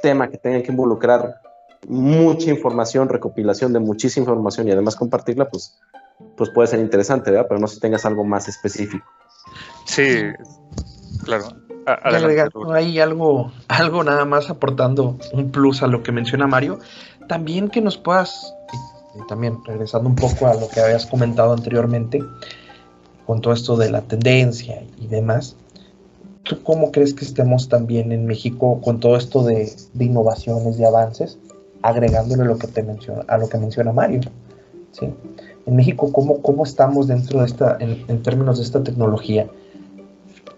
tema que tenga que involucrar mucha información, recopilación de muchísima información y además compartirla, pues, pues puede ser interesante, ¿verdad? Pero no si tengas algo más específico. Sí, claro. Hay algo, algo nada más aportando un plus a lo que menciona Mario. También que nos puedas también regresando un poco a lo que habías comentado anteriormente, con todo esto de la tendencia y demás, ¿tú cómo crees que estemos también en México con todo esto de, innovaciones y avances, agregándole lo que te menciona, a lo que menciona Mario? ¿sí? En México, ¿cómo, cómo estamos dentro de esta, en, en términos de esta tecnología?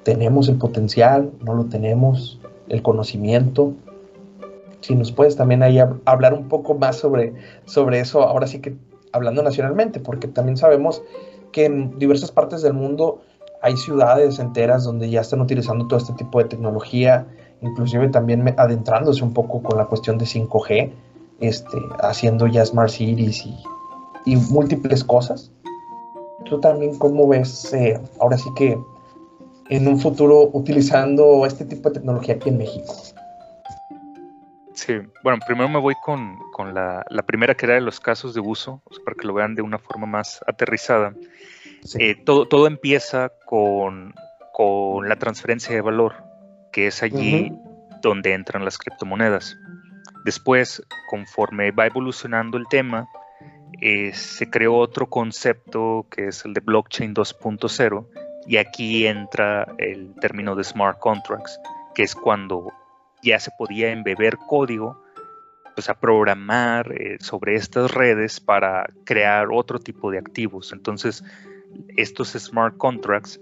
¿Tenemos el potencial? ¿No lo tenemos? ¿El conocimiento? si nos puedes también ahí hablar un poco más sobre, sobre eso, ahora sí que hablando nacionalmente, porque también sabemos que en diversas partes del mundo hay ciudades enteras donde ya están utilizando todo este tipo de tecnología, inclusive también adentrándose un poco con la cuestión de 5G, este, haciendo ya Smart Cities y, y múltiples cosas. ¿Tú también cómo ves eh, ahora sí que en un futuro utilizando este tipo de tecnología aquí en México? Sí, bueno, primero me voy con, la, primera que era de los casos de uso, para que lo vean de una forma más aterrizada. Eh, todo, todo empieza con, la transferencia de valor, que es allí donde entran las criptomonedas. Después, conforme va evolucionando el tema, eh, se creó otro concepto que es el de blockchain 2.0 y aquí entra el término de smart contracts, que es cuando ya se podía embeber código, pues a programar eh, sobre estas redes para crear otro tipo de activos. Entonces, estos smart contracts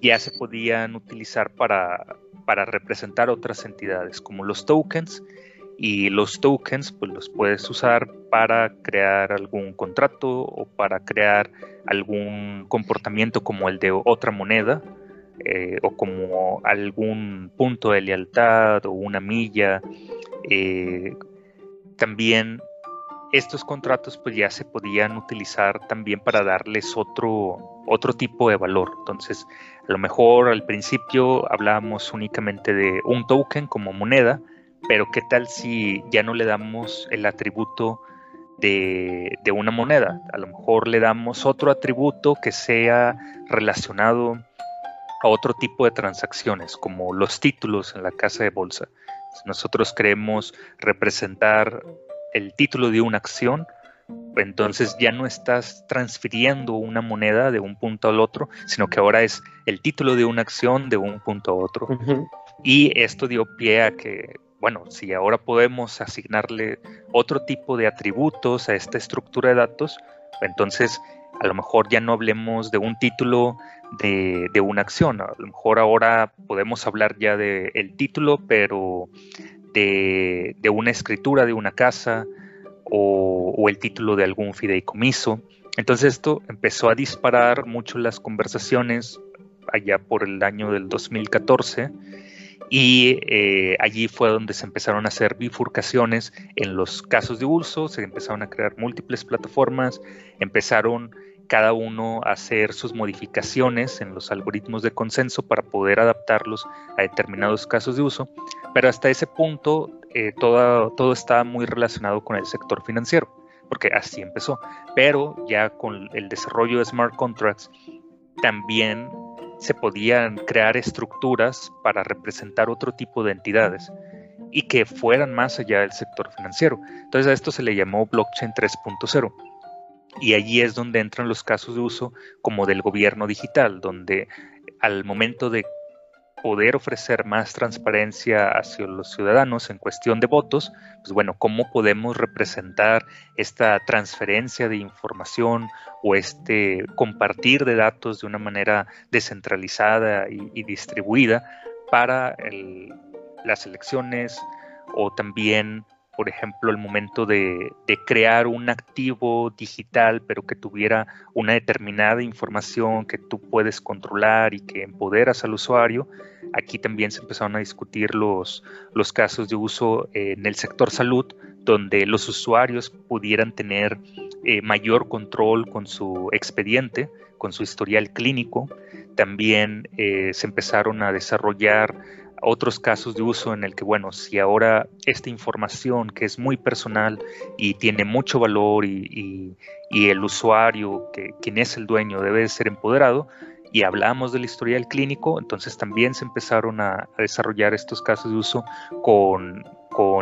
ya se podían utilizar para, para representar otras entidades, como los tokens, y los tokens pues los puedes usar para crear algún contrato o para crear algún comportamiento como el de otra moneda eh, o como algún punto de lealtad o una milla. Eh, también estos contratos pues ya se podían utilizar también para darles otro, otro tipo de valor. Entonces, a lo mejor al principio hablábamos únicamente de un token como moneda, pero ¿qué tal si ya no le damos el atributo de, de una moneda? A lo mejor le damos otro atributo que sea relacionado a otro tipo de transacciones, como los títulos en la casa de bolsa. nosotros queremos representar el título de una acción, entonces ya no estás transfiriendo una moneda de un punto al otro, sino que ahora es el título de una acción de un punto a otro. Y esto dio pie a que, bueno, si ahora podemos asignarle otro tipo de atributos a esta estructura de datos, entonces a lo mejor ya no hablemos de un título de, una acción, a lo mejor ahora podemos hablar ya del el título, pero de, una escritura de una casa o, el título de algún fideicomiso. Entonces esto empezó a disparar mucho las conversaciones allá por el año del 2014 y eh, allí fue donde se empezaron a hacer bifurcaciones en los casos de uso, se empezaron a crear múltiples plataformas, empezaron cada uno a hacer sus modificaciones en los algoritmos de consenso para poder adaptarlos a determinados casos de uso, pero hasta ese punto eh, todo, todo está muy relacionado con el sector financiero, porque así empezó, pero ya con el desarrollo de smart contracts también se podían crear estructuras para representar otro tipo de entidades y que fueran más allá del sector financiero. Entonces a esto se le llamó blockchain 3.0. Y allí es donde entran los casos de uso como del gobierno digital, donde al momento de poder ofrecer más transparencia hacia los ciudadanos en cuestión de votos, pues bueno, cómo podemos representar esta transferencia de información o este compartir de datos de una manera descentralizada y, distribuida para las elecciones o también por ejemplo, el momento de, crear un activo digital, pero que tuviera una determinada información que tú puedes controlar y que empoderas al usuario. Aquí también se empezaron a discutir los, los casos de uso en el sector salud, donde los usuarios pudieran tener eh, mayor control con su expediente, con su historial clínico. También eh, se empezaron a desarrollar otros casos de uso en el que, bueno, si ahora esta información que es muy personal y tiene mucho valor y, el usuario, que quien es el dueño, debe ser empoderado, y hablamos del historial clínico, entonces también se empezaron a, desarrollar estos casos de uso con,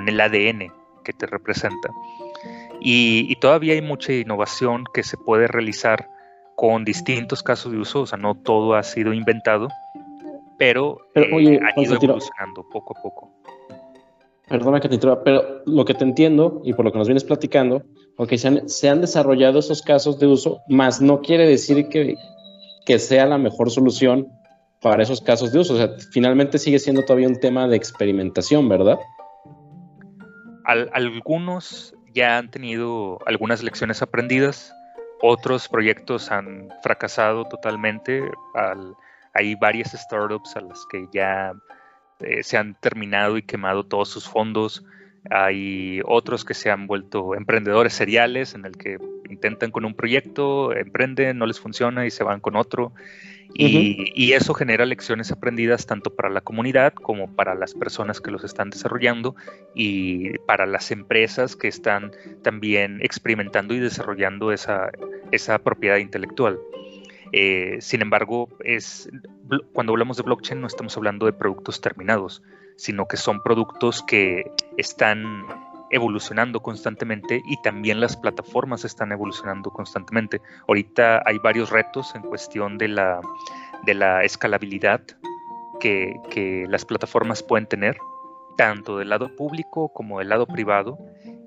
el ADN que te representa. Y, y, todavía hay mucha innovación que se puede realizar con distintos casos de uso, o sea, no todo ha sido inventado, pero, eh, ha ido evolucionando poco a poco. Perdona que te interrumpa, pero lo que te entiendo y por lo que nos vienes platicando, porque se han, se han desarrollado esos casos de uso, más no quiere decir que, que sea la mejor solución para esos casos de uso. O sea, finalmente sigue siendo todavía un tema de experimentación, ¿verdad? algunos ya han tenido algunas lecciones aprendidas, otros proyectos han fracasado totalmente al hay varias startups a las que ya eh, se han terminado y quemado todos sus fondos. Hay otros que se han vuelto emprendedores seriales en el que intentan con un proyecto, emprenden, no les funciona y se van con otro. Y, eso genera lecciones aprendidas tanto para la comunidad como para las personas que los están desarrollando y para las empresas que están también experimentando y desarrollando esa, esa propiedad intelectual. Eh, sin embargo, es, cuando hablamos de blockchain no estamos hablando de productos terminados, sino que son productos que están evolucionando constantemente y también las plataformas están evolucionando constantemente. Ahorita hay varios retos en cuestión de la, de la escalabilidad que, que las plataformas pueden tener, tanto del lado público como del lado privado,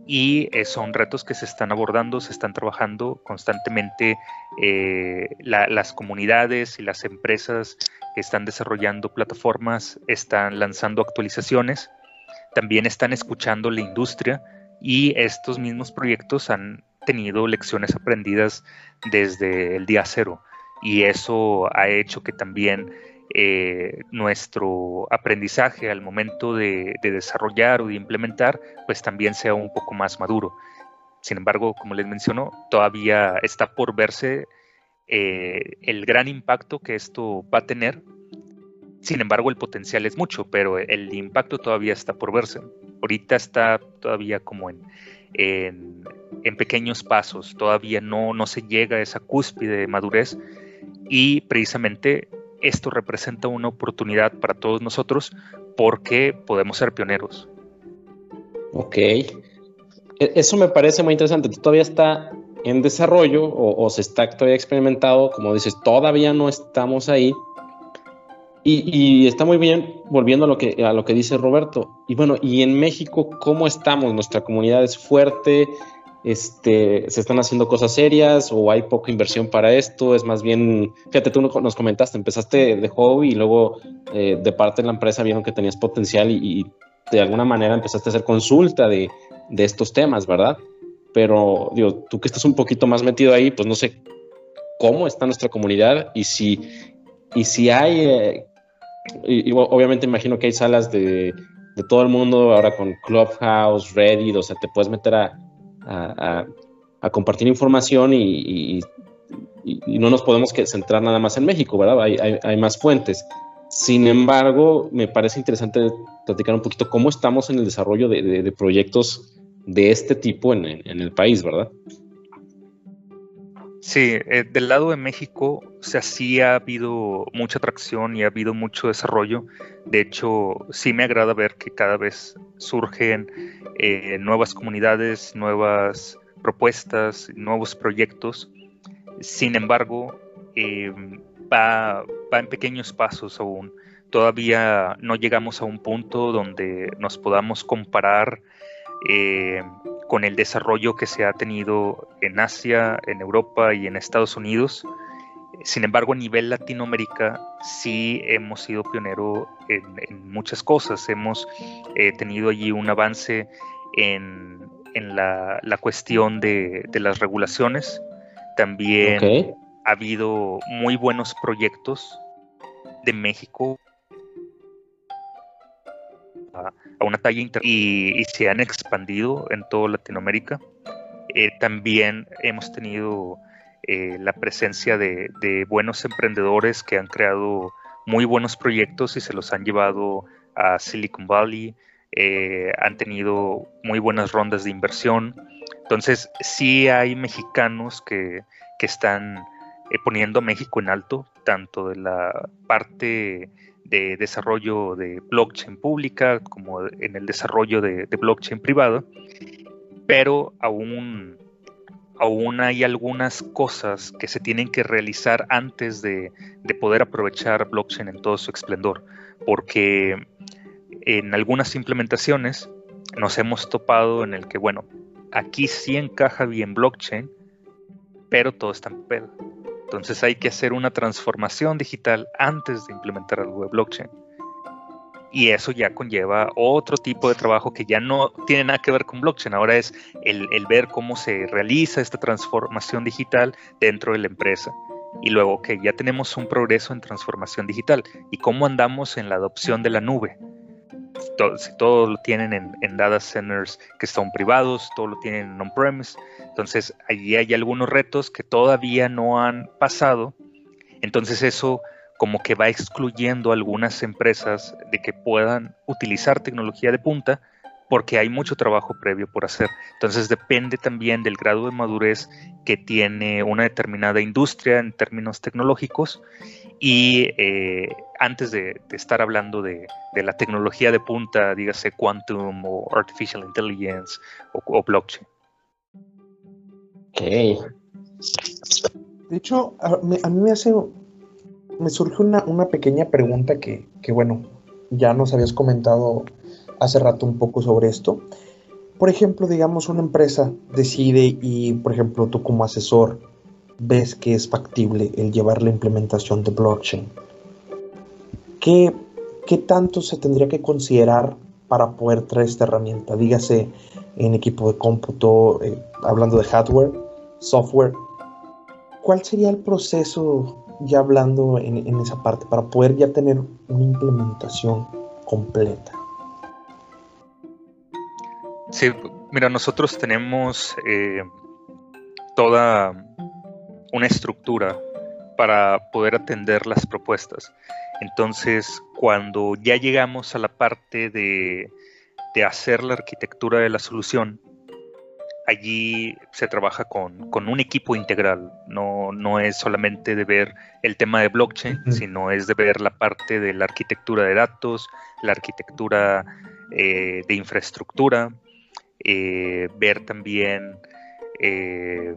y eh, son retos que se están abordando, se están trabajando constantemente eh, las comunidades y las empresas que están desarrollando plataformas, están lanzando actualizaciones, también están escuchando la industria y estos mismos proyectos han tenido lecciones aprendidas desde el día cero. Y eso ha hecho que también eh, nuestro aprendizaje al momento de, desarrollar o de implementar, pues también sea un poco más maduro. Sin embargo, como les menciono, todavía está por verse eh, el gran impacto que esto va a tener. Sin embargo, el potencial es mucho, pero el impacto todavía está por verse. Ahorita está todavía como en, en, pequeños pasos, todavía no, no se llega a esa cúspide de madurez y precisamente esto representa una oportunidad para todos nosotros porque podemos ser pioneros. Ok. E, eso me parece muy interesante. Todavía está en desarrollo o, se está todavía experimentado, como dices, todavía no estamos ahí. Y, está muy bien, volviendo a lo, que, a lo que dice Roberto. Y bueno, y en México, ¿cómo estamos? ¿Nuestra comunidad es fuerte? Este, ¿Se están haciendo cosas serias o hay poca inversión para esto? Es más bien, fíjate, tú nos comentaste, empezaste de hobby y luego eh, de parte de la empresa vieron que tenías potencial y, de alguna manera empezaste a hacer consulta de, de estos temas, ¿verdad? pero digo, tú que estás un poquito más metido ahí, pues no sé cómo está nuestra comunidad y si, y si hay, eh, obviamente imagino que hay salas de, de, todo el mundo ahora con Clubhouse, Reddit, o sea, te puedes meter a, a, compartir información y, no nos podemos centrar nada más en México, ¿verdad? Hay, más fuentes. Sin embargo, me parece interesante platicar un poquito cómo estamos en el desarrollo de, de, de proyectos de este tipo en, el país, ¿verdad? Sí, eh, del lado de México, o sí ha habido mucha atracción y ha habido mucho desarrollo. De hecho, sí me agrada ver que cada vez surgen eh, nuevas comunidades, nuevas propuestas, nuevos proyectos. Sin embargo, eh, va, va en pequeños pasos aún. Todavía no llegamos a un punto donde nos podamos comparar eh, con el desarrollo que se ha tenido en Asia, en Europa y en Estados Unidos. Sin embargo, a nivel Latinoamérica sí hemos sido pionero en, muchas cosas. Hemos eh, tenido allí un avance en, la, cuestión de, las regulaciones. También ha habido muy buenos proyectos de México a, una talla y, se han expandido en toda Latinoamérica. Eh, también hemos tenido eh, la presencia de, buenos emprendedores que han creado muy buenos proyectos y se los han llevado a Silicon Valley, eh, han tenido muy buenas rondas de inversión. Entonces, sí hay mexicanos que, que están poniendo a México en alto, tanto de la parte de desarrollo de blockchain pública como en el desarrollo de, blockchain privado, pero aún, aún hay algunas cosas que se tienen que realizar antes de, poder aprovechar blockchain en todo su esplendor, porque en algunas implementaciones nos hemos topado en el que, bueno, aquí sí encaja bien blockchain, pero todo está en papel entonces hay que hacer una transformación digital antes de implementar algo de blockchain. Y eso ya conlleva otro tipo de trabajo que ya no tiene nada que ver con blockchain. Ahora es el, ver cómo se realiza esta transformación digital dentro de la empresa. Y luego que ya tenemos un progreso en transformación digital. ¿Y cómo andamos en la adopción de la nube? Si todo lo tienen en, data centers que son privados, todo lo tienen en on-premise. Entonces, allí hay algunos retos que todavía no han pasado. Entonces, eso como que va excluyendo algunas empresas de que puedan utilizar tecnología de punta porque hay mucho trabajo previo por hacer. Entonces depende también del grado de madurez que tiene una determinada industria en términos tecnológicos y eh, antes de, estar hablando de, la tecnología de punta, dígase quantum o artificial intelligence o, blockchain. Ok. De hecho, a, mí me hace, me surge una, pequeña pregunta que, que, bueno, ya nos habías comentado hace rato un poco sobre esto. Por ejemplo, digamos, una empresa decide y, por ejemplo, tú como asesor ves que es factible el llevar la implementación de blockchain. ¿Qué, qué tanto se tendría que considerar para poder traer esta herramienta? Dígase en equipo de cómputo, eh, hablando de hardware, software. ¿Cuál sería el proceso, ya hablando en, en esa parte, para poder ya tener una implementación completa? Sí, mira, nosotros tenemos eh, toda una estructura para poder atender las propuestas. Entonces, cuando ya llegamos a la parte de, hacer la arquitectura de la solución, allí se trabaja con, un equipo integral, no, no, es solamente de ver el tema de blockchain, sino es de ver la parte de la arquitectura de datos, la arquitectura eh, de infraestructura, eh, ver también eh,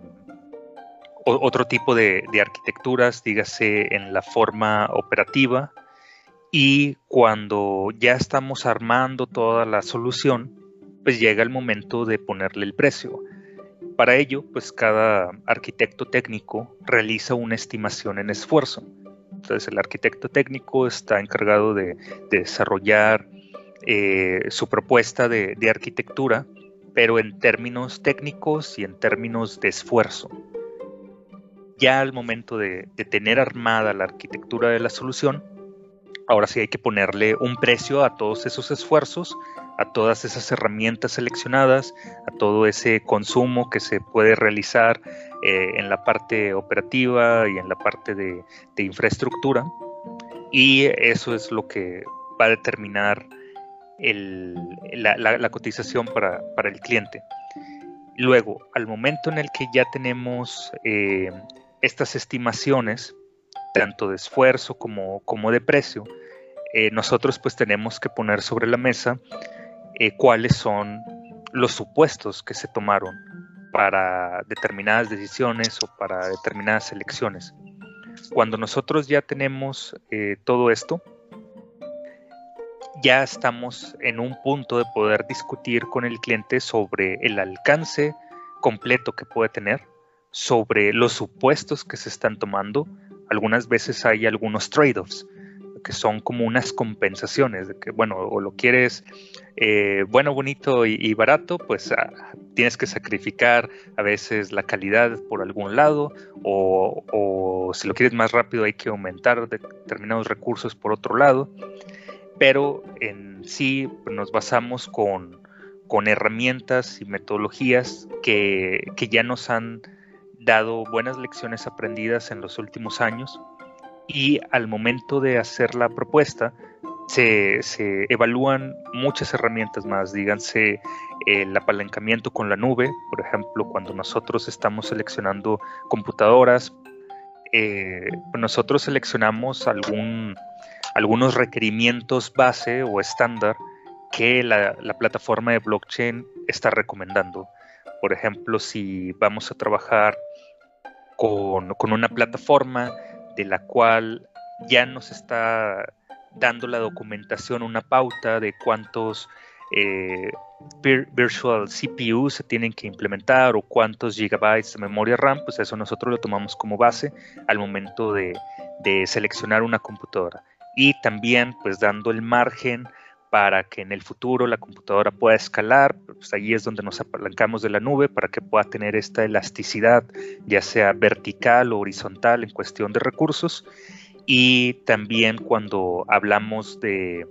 otro tipo de, arquitecturas, dígase en la forma operativa, y cuando ya estamos armando toda la solución, pues llega el momento de ponerle el precio. Para ello, pues cada arquitecto técnico realiza una estimación en esfuerzo. Entonces el arquitecto técnico está encargado de, desarrollar eh, su propuesta de, arquitectura, pero en términos técnicos y en términos de esfuerzo. Ya al momento de tener armada la arquitectura de la solución, ahora sí hay que ponerle un precio a todos esos esfuerzos a todas esas herramientas seleccionadas, a todo ese consumo que se puede realizar eh, en la parte operativa y en la parte de, infraestructura. Y eso es lo que va a determinar la, cotización para, el cliente. Luego, al momento en el que ya tenemos eh, estas estimaciones, tanto de esfuerzo como, como de precio, eh, nosotros pues tenemos que poner sobre la mesa eh, cuáles son los supuestos que se tomaron para determinadas decisiones o para determinadas elecciones. Cuando nosotros ya tenemos eh, todo esto, ya estamos en un punto de poder discutir con el cliente sobre el alcance completo que puede tener, sobre los supuestos que se están tomando. Algunas veces hay algunos trade-offs que son como unas compensaciones, de que, bueno, o lo quieres eh, bueno, bonito y, barato, pues ah, tienes que sacrificar a veces la calidad por algún lado, o, si lo quieres más rápido hay que aumentar determinados recursos por otro lado, pero en sí nos basamos con, con herramientas y metodologías que, que ya nos han dado buenas lecciones aprendidas en los últimos años y al momento de hacer la propuesta se, evalúan muchas herramientas más, díganse el apalancamiento con la nube, por ejemplo, cuando nosotros estamos seleccionando computadoras, eh, nosotros seleccionamos algún, algunos requerimientos base o estándar que la, plataforma de blockchain está recomendando. Por ejemplo, si vamos a trabajar con, una plataforma de la cual ya nos está dando la documentación una pauta de cuántos eh, virtual CPU se tienen que implementar o cuántos gigabytes de memoria RAM, pues eso nosotros lo tomamos como base al momento de seleccionar una computadora. Y también pues dando el margen para que en el futuro la computadora pueda escalar, pues ahí es donde nos apalancamos de la nube para que pueda tener esta elasticidad, ya sea vertical o horizontal en cuestión de recursos. Y también cuando hablamos de,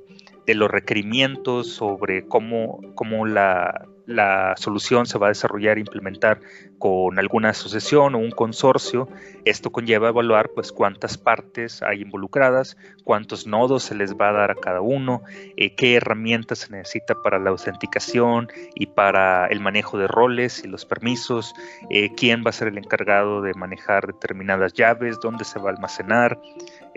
de los requerimientos sobre cómo, cómo la, la solución se va a desarrollar e implementar con alguna asociación o un consorcio. Esto conlleva evaluar pues cuántas partes hay involucradas, cuántos nodos se les va a dar a cada uno, eh, qué herramientas se necesita para la autenticación y para el manejo de roles y los permisos, eh, quién va a ser el encargado de manejar determinadas llaves, dónde se va a almacenar,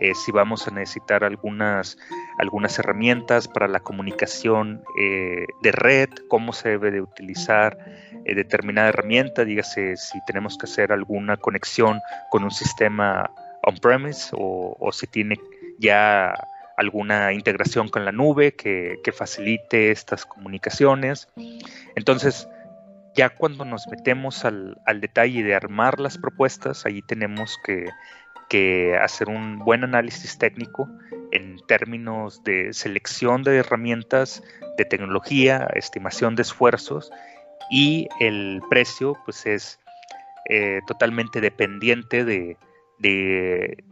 eh, si vamos a necesitar algunas, algunas herramientas para la comunicación de red, cómo se debe de utilizar eh, determinada herramienta, dígase si tenemos que hacer alguna conexión con un sistema on-premise o, si tiene ya alguna integración con la nube que, facilite estas comunicaciones. Entonces, ya cuando nos metemos al, detalle de armar las propuestas, allí tenemos que, que, hacer un buen análisis técnico en términos de selección de herramientas, de tecnología, estimación de esfuerzos y el precio pues es eh, totalmente dependiente de,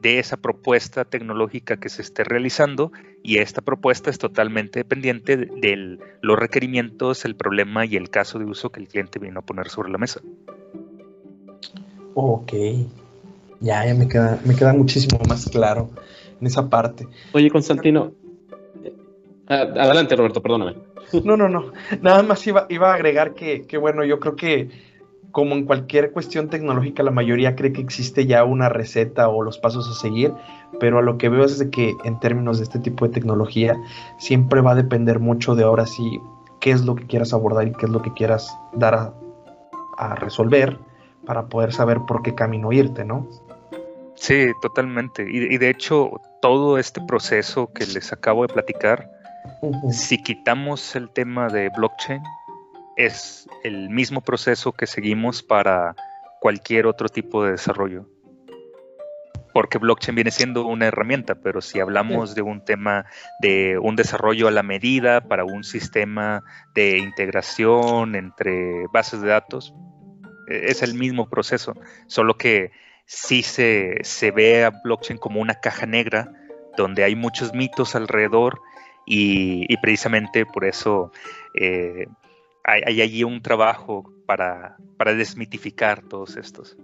esa propuesta tecnológica que se esté realizando y esta propuesta es totalmente dependiente de, los requerimientos, el problema y el caso de uso que el cliente vino a poner sobre la mesa. Ok, ya, ya me queda, me queda muchísimo más claro en esa parte. Oye, Constantino, adelante Roberto, perdóname. No, no, no. Nada más iba, iba a agregar que, bueno, yo creo que como en cualquier cuestión tecnológica, la mayoría cree que existe ya una receta o los pasos a seguir, pero a lo que veo es de que en términos de este tipo de tecnología siempre va a depender mucho de ahora sí qué es lo que quieras abordar y qué es lo que quieras dar a, a resolver para poder saber por qué camino irte, ¿no? Sí, totalmente. Y, de hecho, todo este proceso que les acabo de platicar, si quitamos el tema de blockchain, es el mismo proceso que seguimos para cualquier otro tipo de desarrollo. Porque blockchain viene siendo una herramienta, pero si hablamos de un tema de un desarrollo a la medida para un sistema de integración entre bases de datos, e, es el mismo proceso, solo que sí se, ve a blockchain como una caja negra donde hay muchos mitos alrededor y, precisamente por eso eh, hay, allí un trabajo para, desmitificar todos estos.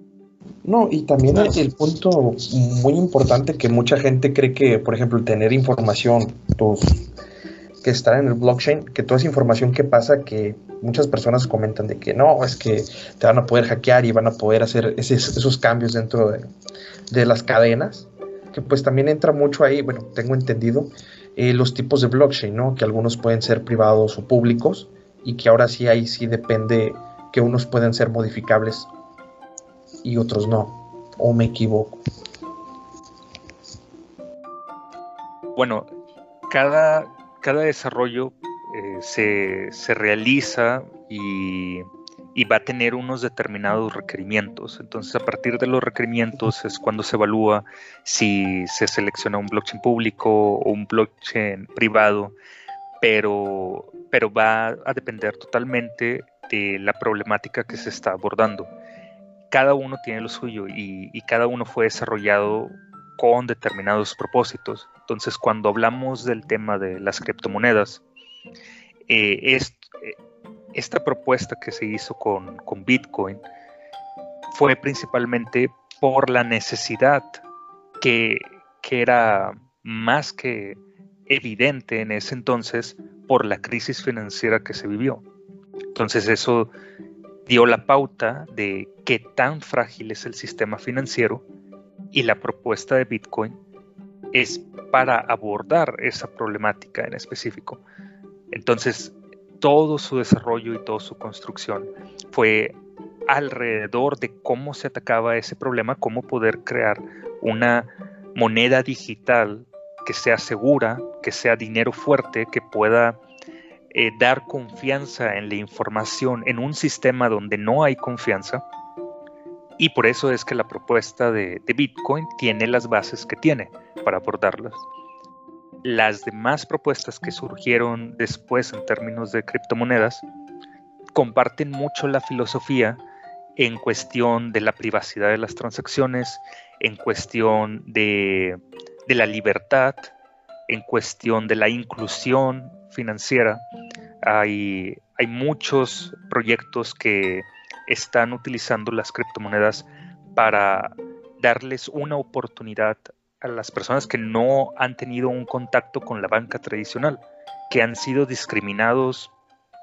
No, y también el, punto muy importante que mucha gente cree que, por ejemplo, tener información, tus, que está en el blockchain, que toda esa información que pasa, que muchas personas comentan de que no, es que te van a poder hackear y van a poder hacer esos, cambios dentro de, las cadenas, que pues también entra mucho ahí, bueno, tengo entendido, eh, los tipos de blockchain, ¿no? Que algunos pueden ser privados o públicos y que ahora sí ahí sí depende que unos pueden ser modificables y otros no, o me equivoco. Bueno, cada, cada desarrollo eh, se, realiza y, va a tener unos determinados requerimientos. Entonces, a partir de los requerimientos es cuando se evalúa si se selecciona un blockchain público o un blockchain privado, pero, pero va a depender totalmente de la problemática que se está abordando. Cada uno tiene lo suyo y, y cada uno fue desarrollado con determinados propósitos. Entonces, cuando hablamos del tema de las criptomonedas, eh, eh, esta propuesta que se hizo con, Bitcoin fue principalmente por la necesidad que, que era más que evidente en ese entonces por la crisis financiera que se vivió. Entonces eso dio la pauta de qué tan frágil es el sistema financiero y la propuesta de Bitcoin es para abordar esa problemática en específico. Entonces, todo su desarrollo y toda su construcción fue alrededor de cómo se atacaba ese problema, cómo poder crear una moneda digital que sea segura, que sea dinero fuerte, que pueda eh, dar confianza en la información en un sistema donde no hay confianza y por eso es que la propuesta de, Bitcoin tiene las bases que tiene para abordarlas. Las demás propuestas que surgieron después en términos de criptomonedas comparten mucho la filosofía en cuestión de la privacidad de las transacciones, en cuestión de, de la libertad, en cuestión de la inclusión financiera. Hay, hay muchos proyectos que están utilizando las criptomonedas para darles una oportunidad a las personas que no han tenido un contacto con la banca tradicional, que han sido discriminados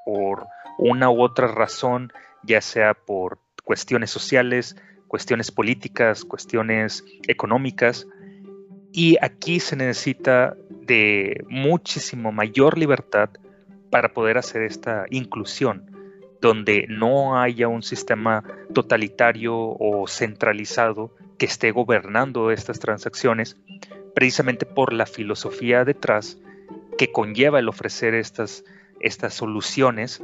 por una u otra razón, ya sea por cuestiones sociales, cuestiones políticas, cuestiones económicas. Y aquí se necesita de muchísimo mayor libertad para poder hacer esta inclusión donde no haya un sistema totalitario o centralizado que esté gobernando estas transacciones, precisamente por la filosofía detrás que conlleva el ofrecer estas, estas soluciones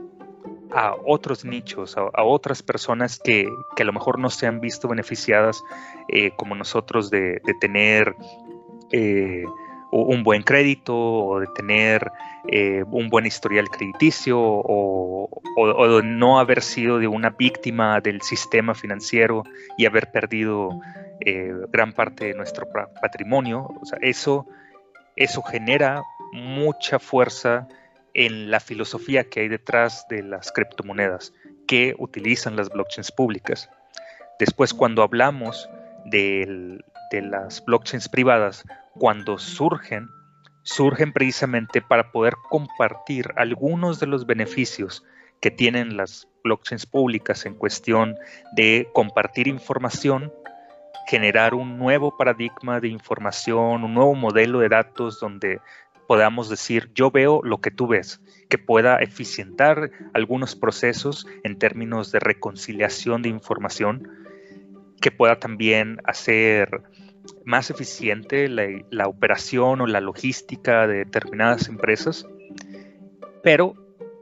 a otros nichos, a, otras personas que, a lo mejor no se han visto beneficiadas eh, como nosotros de, tener eh, un buen crédito o de tener eh, un buen historial crediticio o, o, no haber sido de una víctima del sistema financiero y haber perdido eh, gran parte de nuestro patrimonio. O sea, eso, eso genera mucha fuerza en la filosofía que hay detrás de las criptomonedas que utilizan las blockchains públicas. Después, cuando hablamos de las blockchains privadas, cuando surgen, surgen precisamente para poder compartir algunos de los beneficios que tienen las blockchains públicas en cuestión de compartir información, generar un nuevo paradigma de información, un nuevo modelo de datos donde podamos decir, yo veo lo que tú ves, que pueda eficientar algunos procesos en términos de reconciliación de información, que pueda también hacer más eficiente la, operación o la logística de determinadas empresas, pero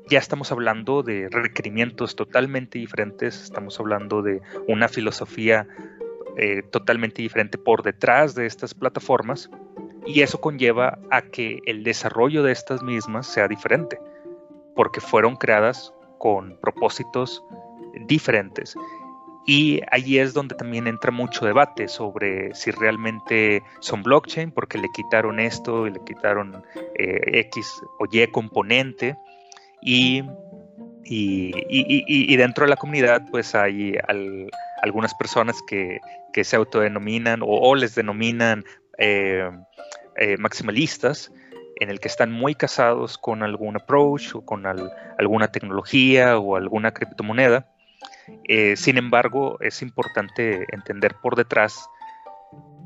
ya estamos hablando de requerimientos totalmente diferentes, estamos hablando de una filosofía eh, totalmente diferente por detrás de estas plataformas y eso conlleva a que el desarrollo de estas mismas sea diferente, porque fueron creadas con propósitos diferentes. Y allí es donde también entra mucho debate sobre si realmente son blockchain, porque le quitaron esto y le quitaron eh, X o Y componente. Y, y, dentro de la comunidad, pues hay algunas personas que, se autodenominan o, les denominan eh, eh, maximalistas, en el que están muy casados con algún approach o con alguna tecnología o alguna criptomoneda eh, sin embargo, es importante entender por detrás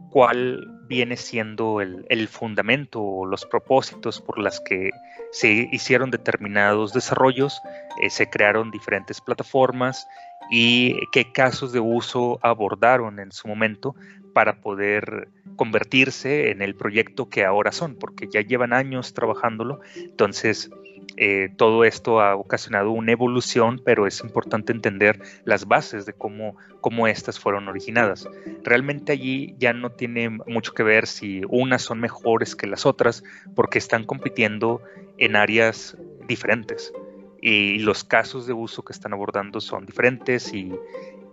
cuál viene siendo el, fundamento o los propósitos por las que se hicieron determinados desarrollos, eh, se crearon diferentes plataformas y qué casos de uso abordaron en su momento para poder convertirse en el proyecto que ahora son, porque ya llevan años trabajándolo, entonces eh, todo esto ha ocasionado una evolución, pero es importante entender las bases de cómo, cómo estas fueron originadas. Realmente allí ya no tiene mucho que ver si unas son mejores que las otras, porque están compitiendo en áreas diferentes y los casos de uso que están abordando son diferentes y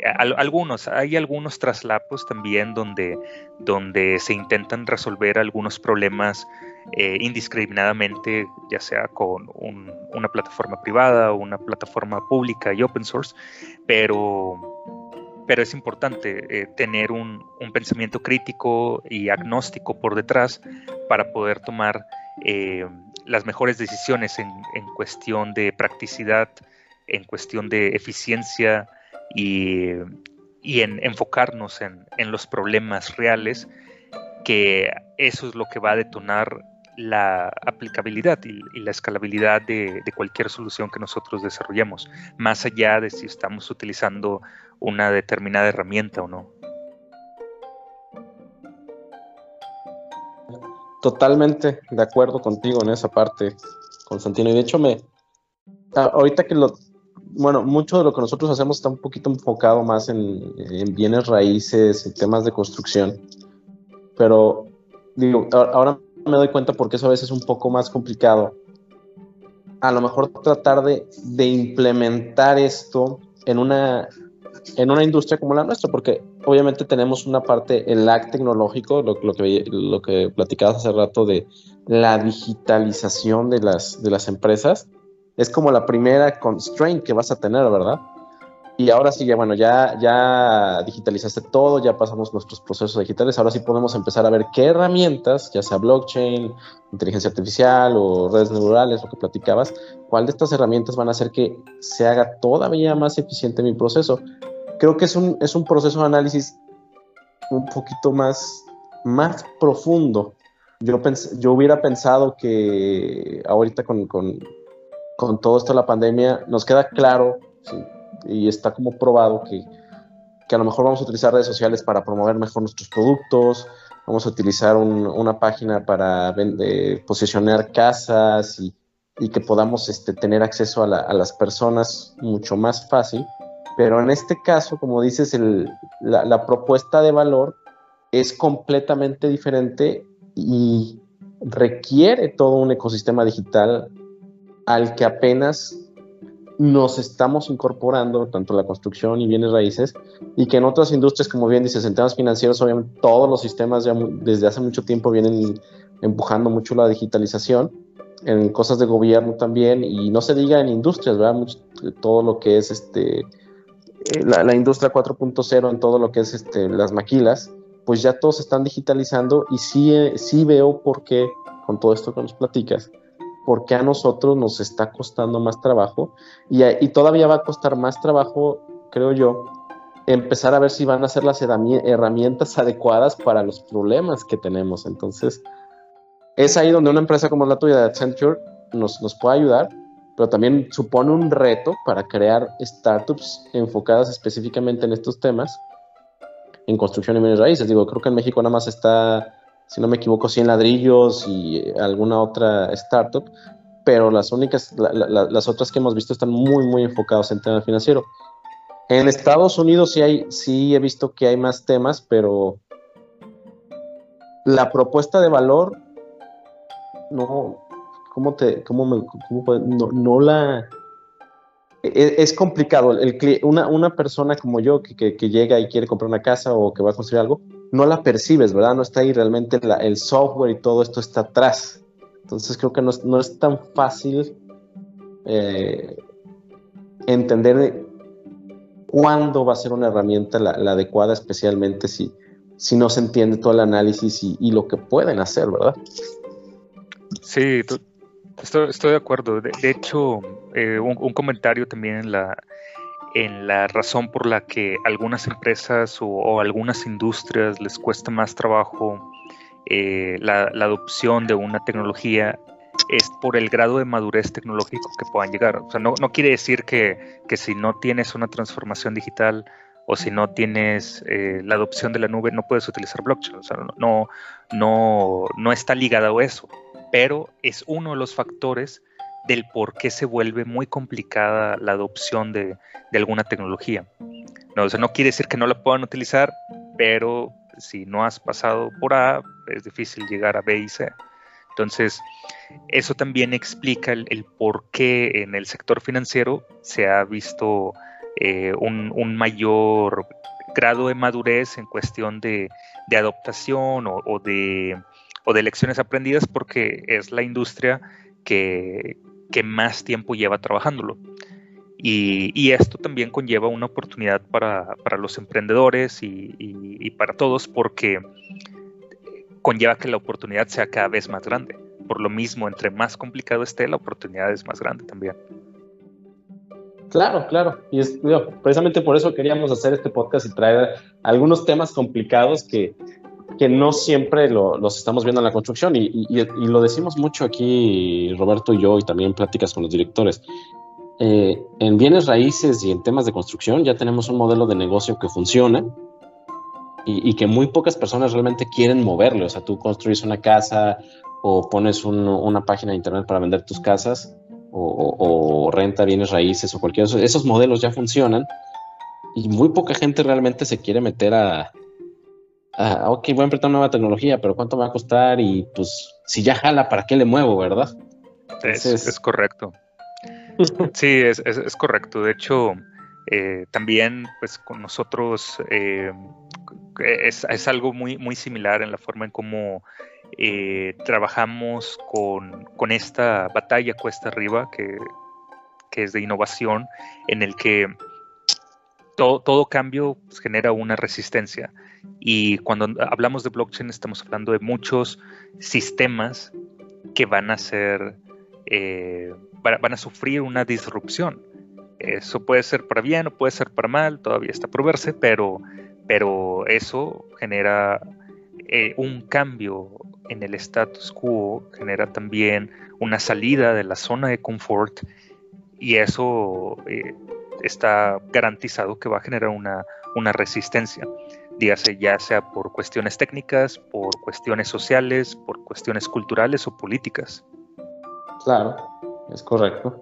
algunos, hay algunos traslapos también donde, donde se intentan resolver algunos problemas eh, indiscriminadamente, ya sea con una plataforma privada o una plataforma pública y open source, pero, pero es importante eh, tener un, pensamiento crítico y agnóstico por detrás para poder tomar eh, las mejores decisiones en, cuestión de practicidad, en cuestión de eficiencia y, en enfocarnos en, los problemas reales, que eso es lo que va a detonar la aplicabilidad y, la escalabilidad de, cualquier solución que nosotros desarrollemos, más allá de si estamos utilizando una determinada herramienta o no. Totalmente de acuerdo contigo en esa parte, Constantino. Y de hecho, me ahorita que lo, bueno, mucho de lo que nosotros hacemos está un poquito enfocado más en, en bienes raíces, en temas de construcción. Pero digo, ahora me doy cuenta porque eso a veces es un poco más complicado. A lo mejor tratar de, implementar esto en una, en una industria como la nuestra, porque obviamente tenemos una parte, el lag tecnológico, lo, que, lo que platicabas hace rato de la digitalización de las, de las empresas, es como la primera constraint que vas a tener, ¿verdad? Y ahora sí, ya bueno, ya, ya digitalizaste todo, ya pasamos nuestros procesos digitales, ahora sí podemos empezar a ver qué herramientas, ya sea blockchain, inteligencia artificial o redes neuronales, lo que platicabas, cuál de estas herramientas van a hacer que se haga todavía más eficiente mi proceso. Creo que es un, es un proceso de análisis un poquito más, más profundo. Yo, yo hubiera pensado que ahorita con, con, con todo esto de la pandemia nos queda claro, y está como probado que, a lo mejor vamos a utilizar redes sociales para promover mejor nuestros productos, vamos a utilizar una página para posicionar casas y, que podamos este, tener acceso a, las personas mucho más fácil. Pero en este caso, como dices, la propuesta de valor es completamente diferente y requiere todo un ecosistema digital al que apenas nos estamos incorporando tanto la construcción y bienes raíces y que en otras industrias, como bien dices, en temas financieros, obviamente todos los sistemas ya desde hace mucho tiempo vienen empujando mucho la digitalización, en cosas de gobierno también, y no se diga en industrias, ¿verdad? todo lo que es este, eh, la, industria 4.0, en todo lo que es este, las maquilas, pues ya todos están digitalizando y sí, eh, sí veo por qué, con todo esto que nos platicas, por qué a nosotros nos está costando más trabajo y, y todavía va a costar más trabajo, creo yo, empezar a ver si van a ser las herramientas adecuadas para los problemas que tenemos. Entonces, es ahí donde una empresa como la tuya de Accenture nos, nos puede ayudar, pero también supone un reto para crear startups enfocadas específicamente en estos temas en construcción y bienes raíces. Digo, creo que en México nada más está, si no me equivoco, 100 ladrillos y alguna otra startup, pero las únicas, las otras que hemos visto están muy, muy enfocadas en tema financiero. En Estados Unidos sí, hay, sí he visto que hay más temas, pero la propuesta de valor no, ¿cómo te, cómo me, cómo no, no, la, e, es, complicado. Una, persona como yo que, que, llega y quiere comprar una casa o que va a construir algo, no la percibes, ¿verdad? No está ahí realmente el software y todo esto está atrás. Entonces creo que no, es tan fácil eh, entender cuándo va a ser una herramienta la, adecuada, especialmente si, no se entiende todo el análisis y, lo que pueden hacer, ¿verdad? Sí, estoy, estoy de acuerdo. De, hecho, eh, un, comentario también en la, en la razón por la que algunas empresas o, algunas industrias les cuesta más trabajo eh, la, adopción de una tecnología es por el grado de madurez tecnológico que puedan llegar. O sea, no, no quiere decir que, que, si no tienes una transformación digital o si no tienes eh, la adopción de la nube, no puedes utilizar blockchain. O sea, no, no, no está ligado a eso, pero es uno de los factores del por qué se vuelve muy complicada la adopción de, de alguna tecnología. No, o no quiere decir que no la puedan utilizar, pero si no has pasado por A, es difícil llegar a B y C. Entonces, eso también explica el, por qué en el sector financiero se ha visto eh, un, mayor grado de madurez en cuestión de, adaptación o, de, o, de, lecciones aprendidas porque es la industria que, más tiempo lleva trabajándolo. Y, esto también conlleva una oportunidad para, los emprendedores y, para todos porque conlleva que la oportunidad sea cada vez más grande. Por lo mismo, entre más complicado esté, la oportunidad es más grande también. Claro, claro. Y es, precisamente por eso queríamos hacer este podcast y traer algunos temas complicados que, que no siempre los estamos viendo en la construcción. Y, y, lo decimos mucho aquí, Roberto y yo, y también pláticas con los directores. Eh, en bienes raíces y en temas de construcción ya tenemos un modelo de negocio que funciona, y, que muy pocas personas realmente quieren moverlo. O sea, tú construyes una casa o pones una página de internet para vender tus casas o, renta bienes raíces o cualquier esos modelos ya funcionan y muy poca gente realmente se quiere meter a, ok, voy a una nueva tecnología, pero ¿cuánto me va a costar? Y pues si ya jala, ¿para qué le muevo, verdad? es, correcto. sí, es, correcto. De hecho, eh, también pues con nosotros eh, es, algo muy, muy similar en la forma en cómo eh, trabajamos con, esta batalla cuesta arriba que, es de innovación, en el que todo, todo cambio pues, genera una resistencia. Y cuando hablamos de blockchain estamos hablando de muchos sistemas que van a ser, eh, van a sufrir una disrupción. Eso puede ser para bien o puede ser para mal, todavía está por verse, pero pero eso genera eh, un cambio en el status quo, genera también una salida de la zona de confort y eso eh, está garantizado que va a generar una, una resistencia, dígase ya sea por cuestiones técnicas, por cuestiones sociales, por cuestiones culturales o políticas. Claro, es correcto.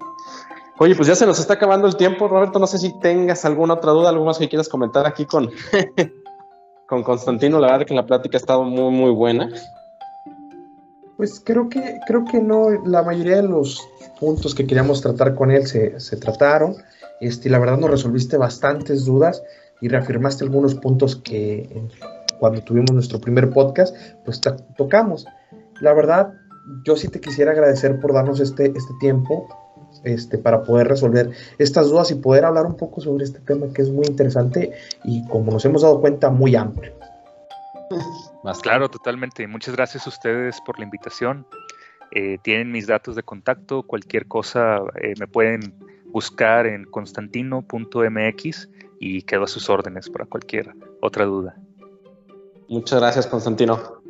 Oye, pues ya se nos está acabando el tiempo, Roberto. No sé si tengas alguna otra duda, algo más que quieras comentar aquí con, <laughs> con Constantino. La verdad que la plática ha estado muy, muy buena. Pues creo que, creo que no, la mayoría de los puntos que queríamos tratar con él se, trataron. Este, la verdad nos resolviste bastantes dudas y reafirmaste algunos puntos que cuando tuvimos nuestro primer podcast, pues tocamos. La verdad, yo sí te quisiera agradecer por darnos este, este tiempo, este, para poder resolver estas dudas y poder hablar un poco sobre este tema que es muy interesante y como nos hemos dado cuenta muy amplio. Más claro, totalmente. Muchas gracias a ustedes por la invitación. Eh, tienen mis datos de contacto, cualquier cosa eh, me pueden buscar en constantino.mx y quedo a sus órdenes para cualquier otra duda. Muchas gracias, Constantino.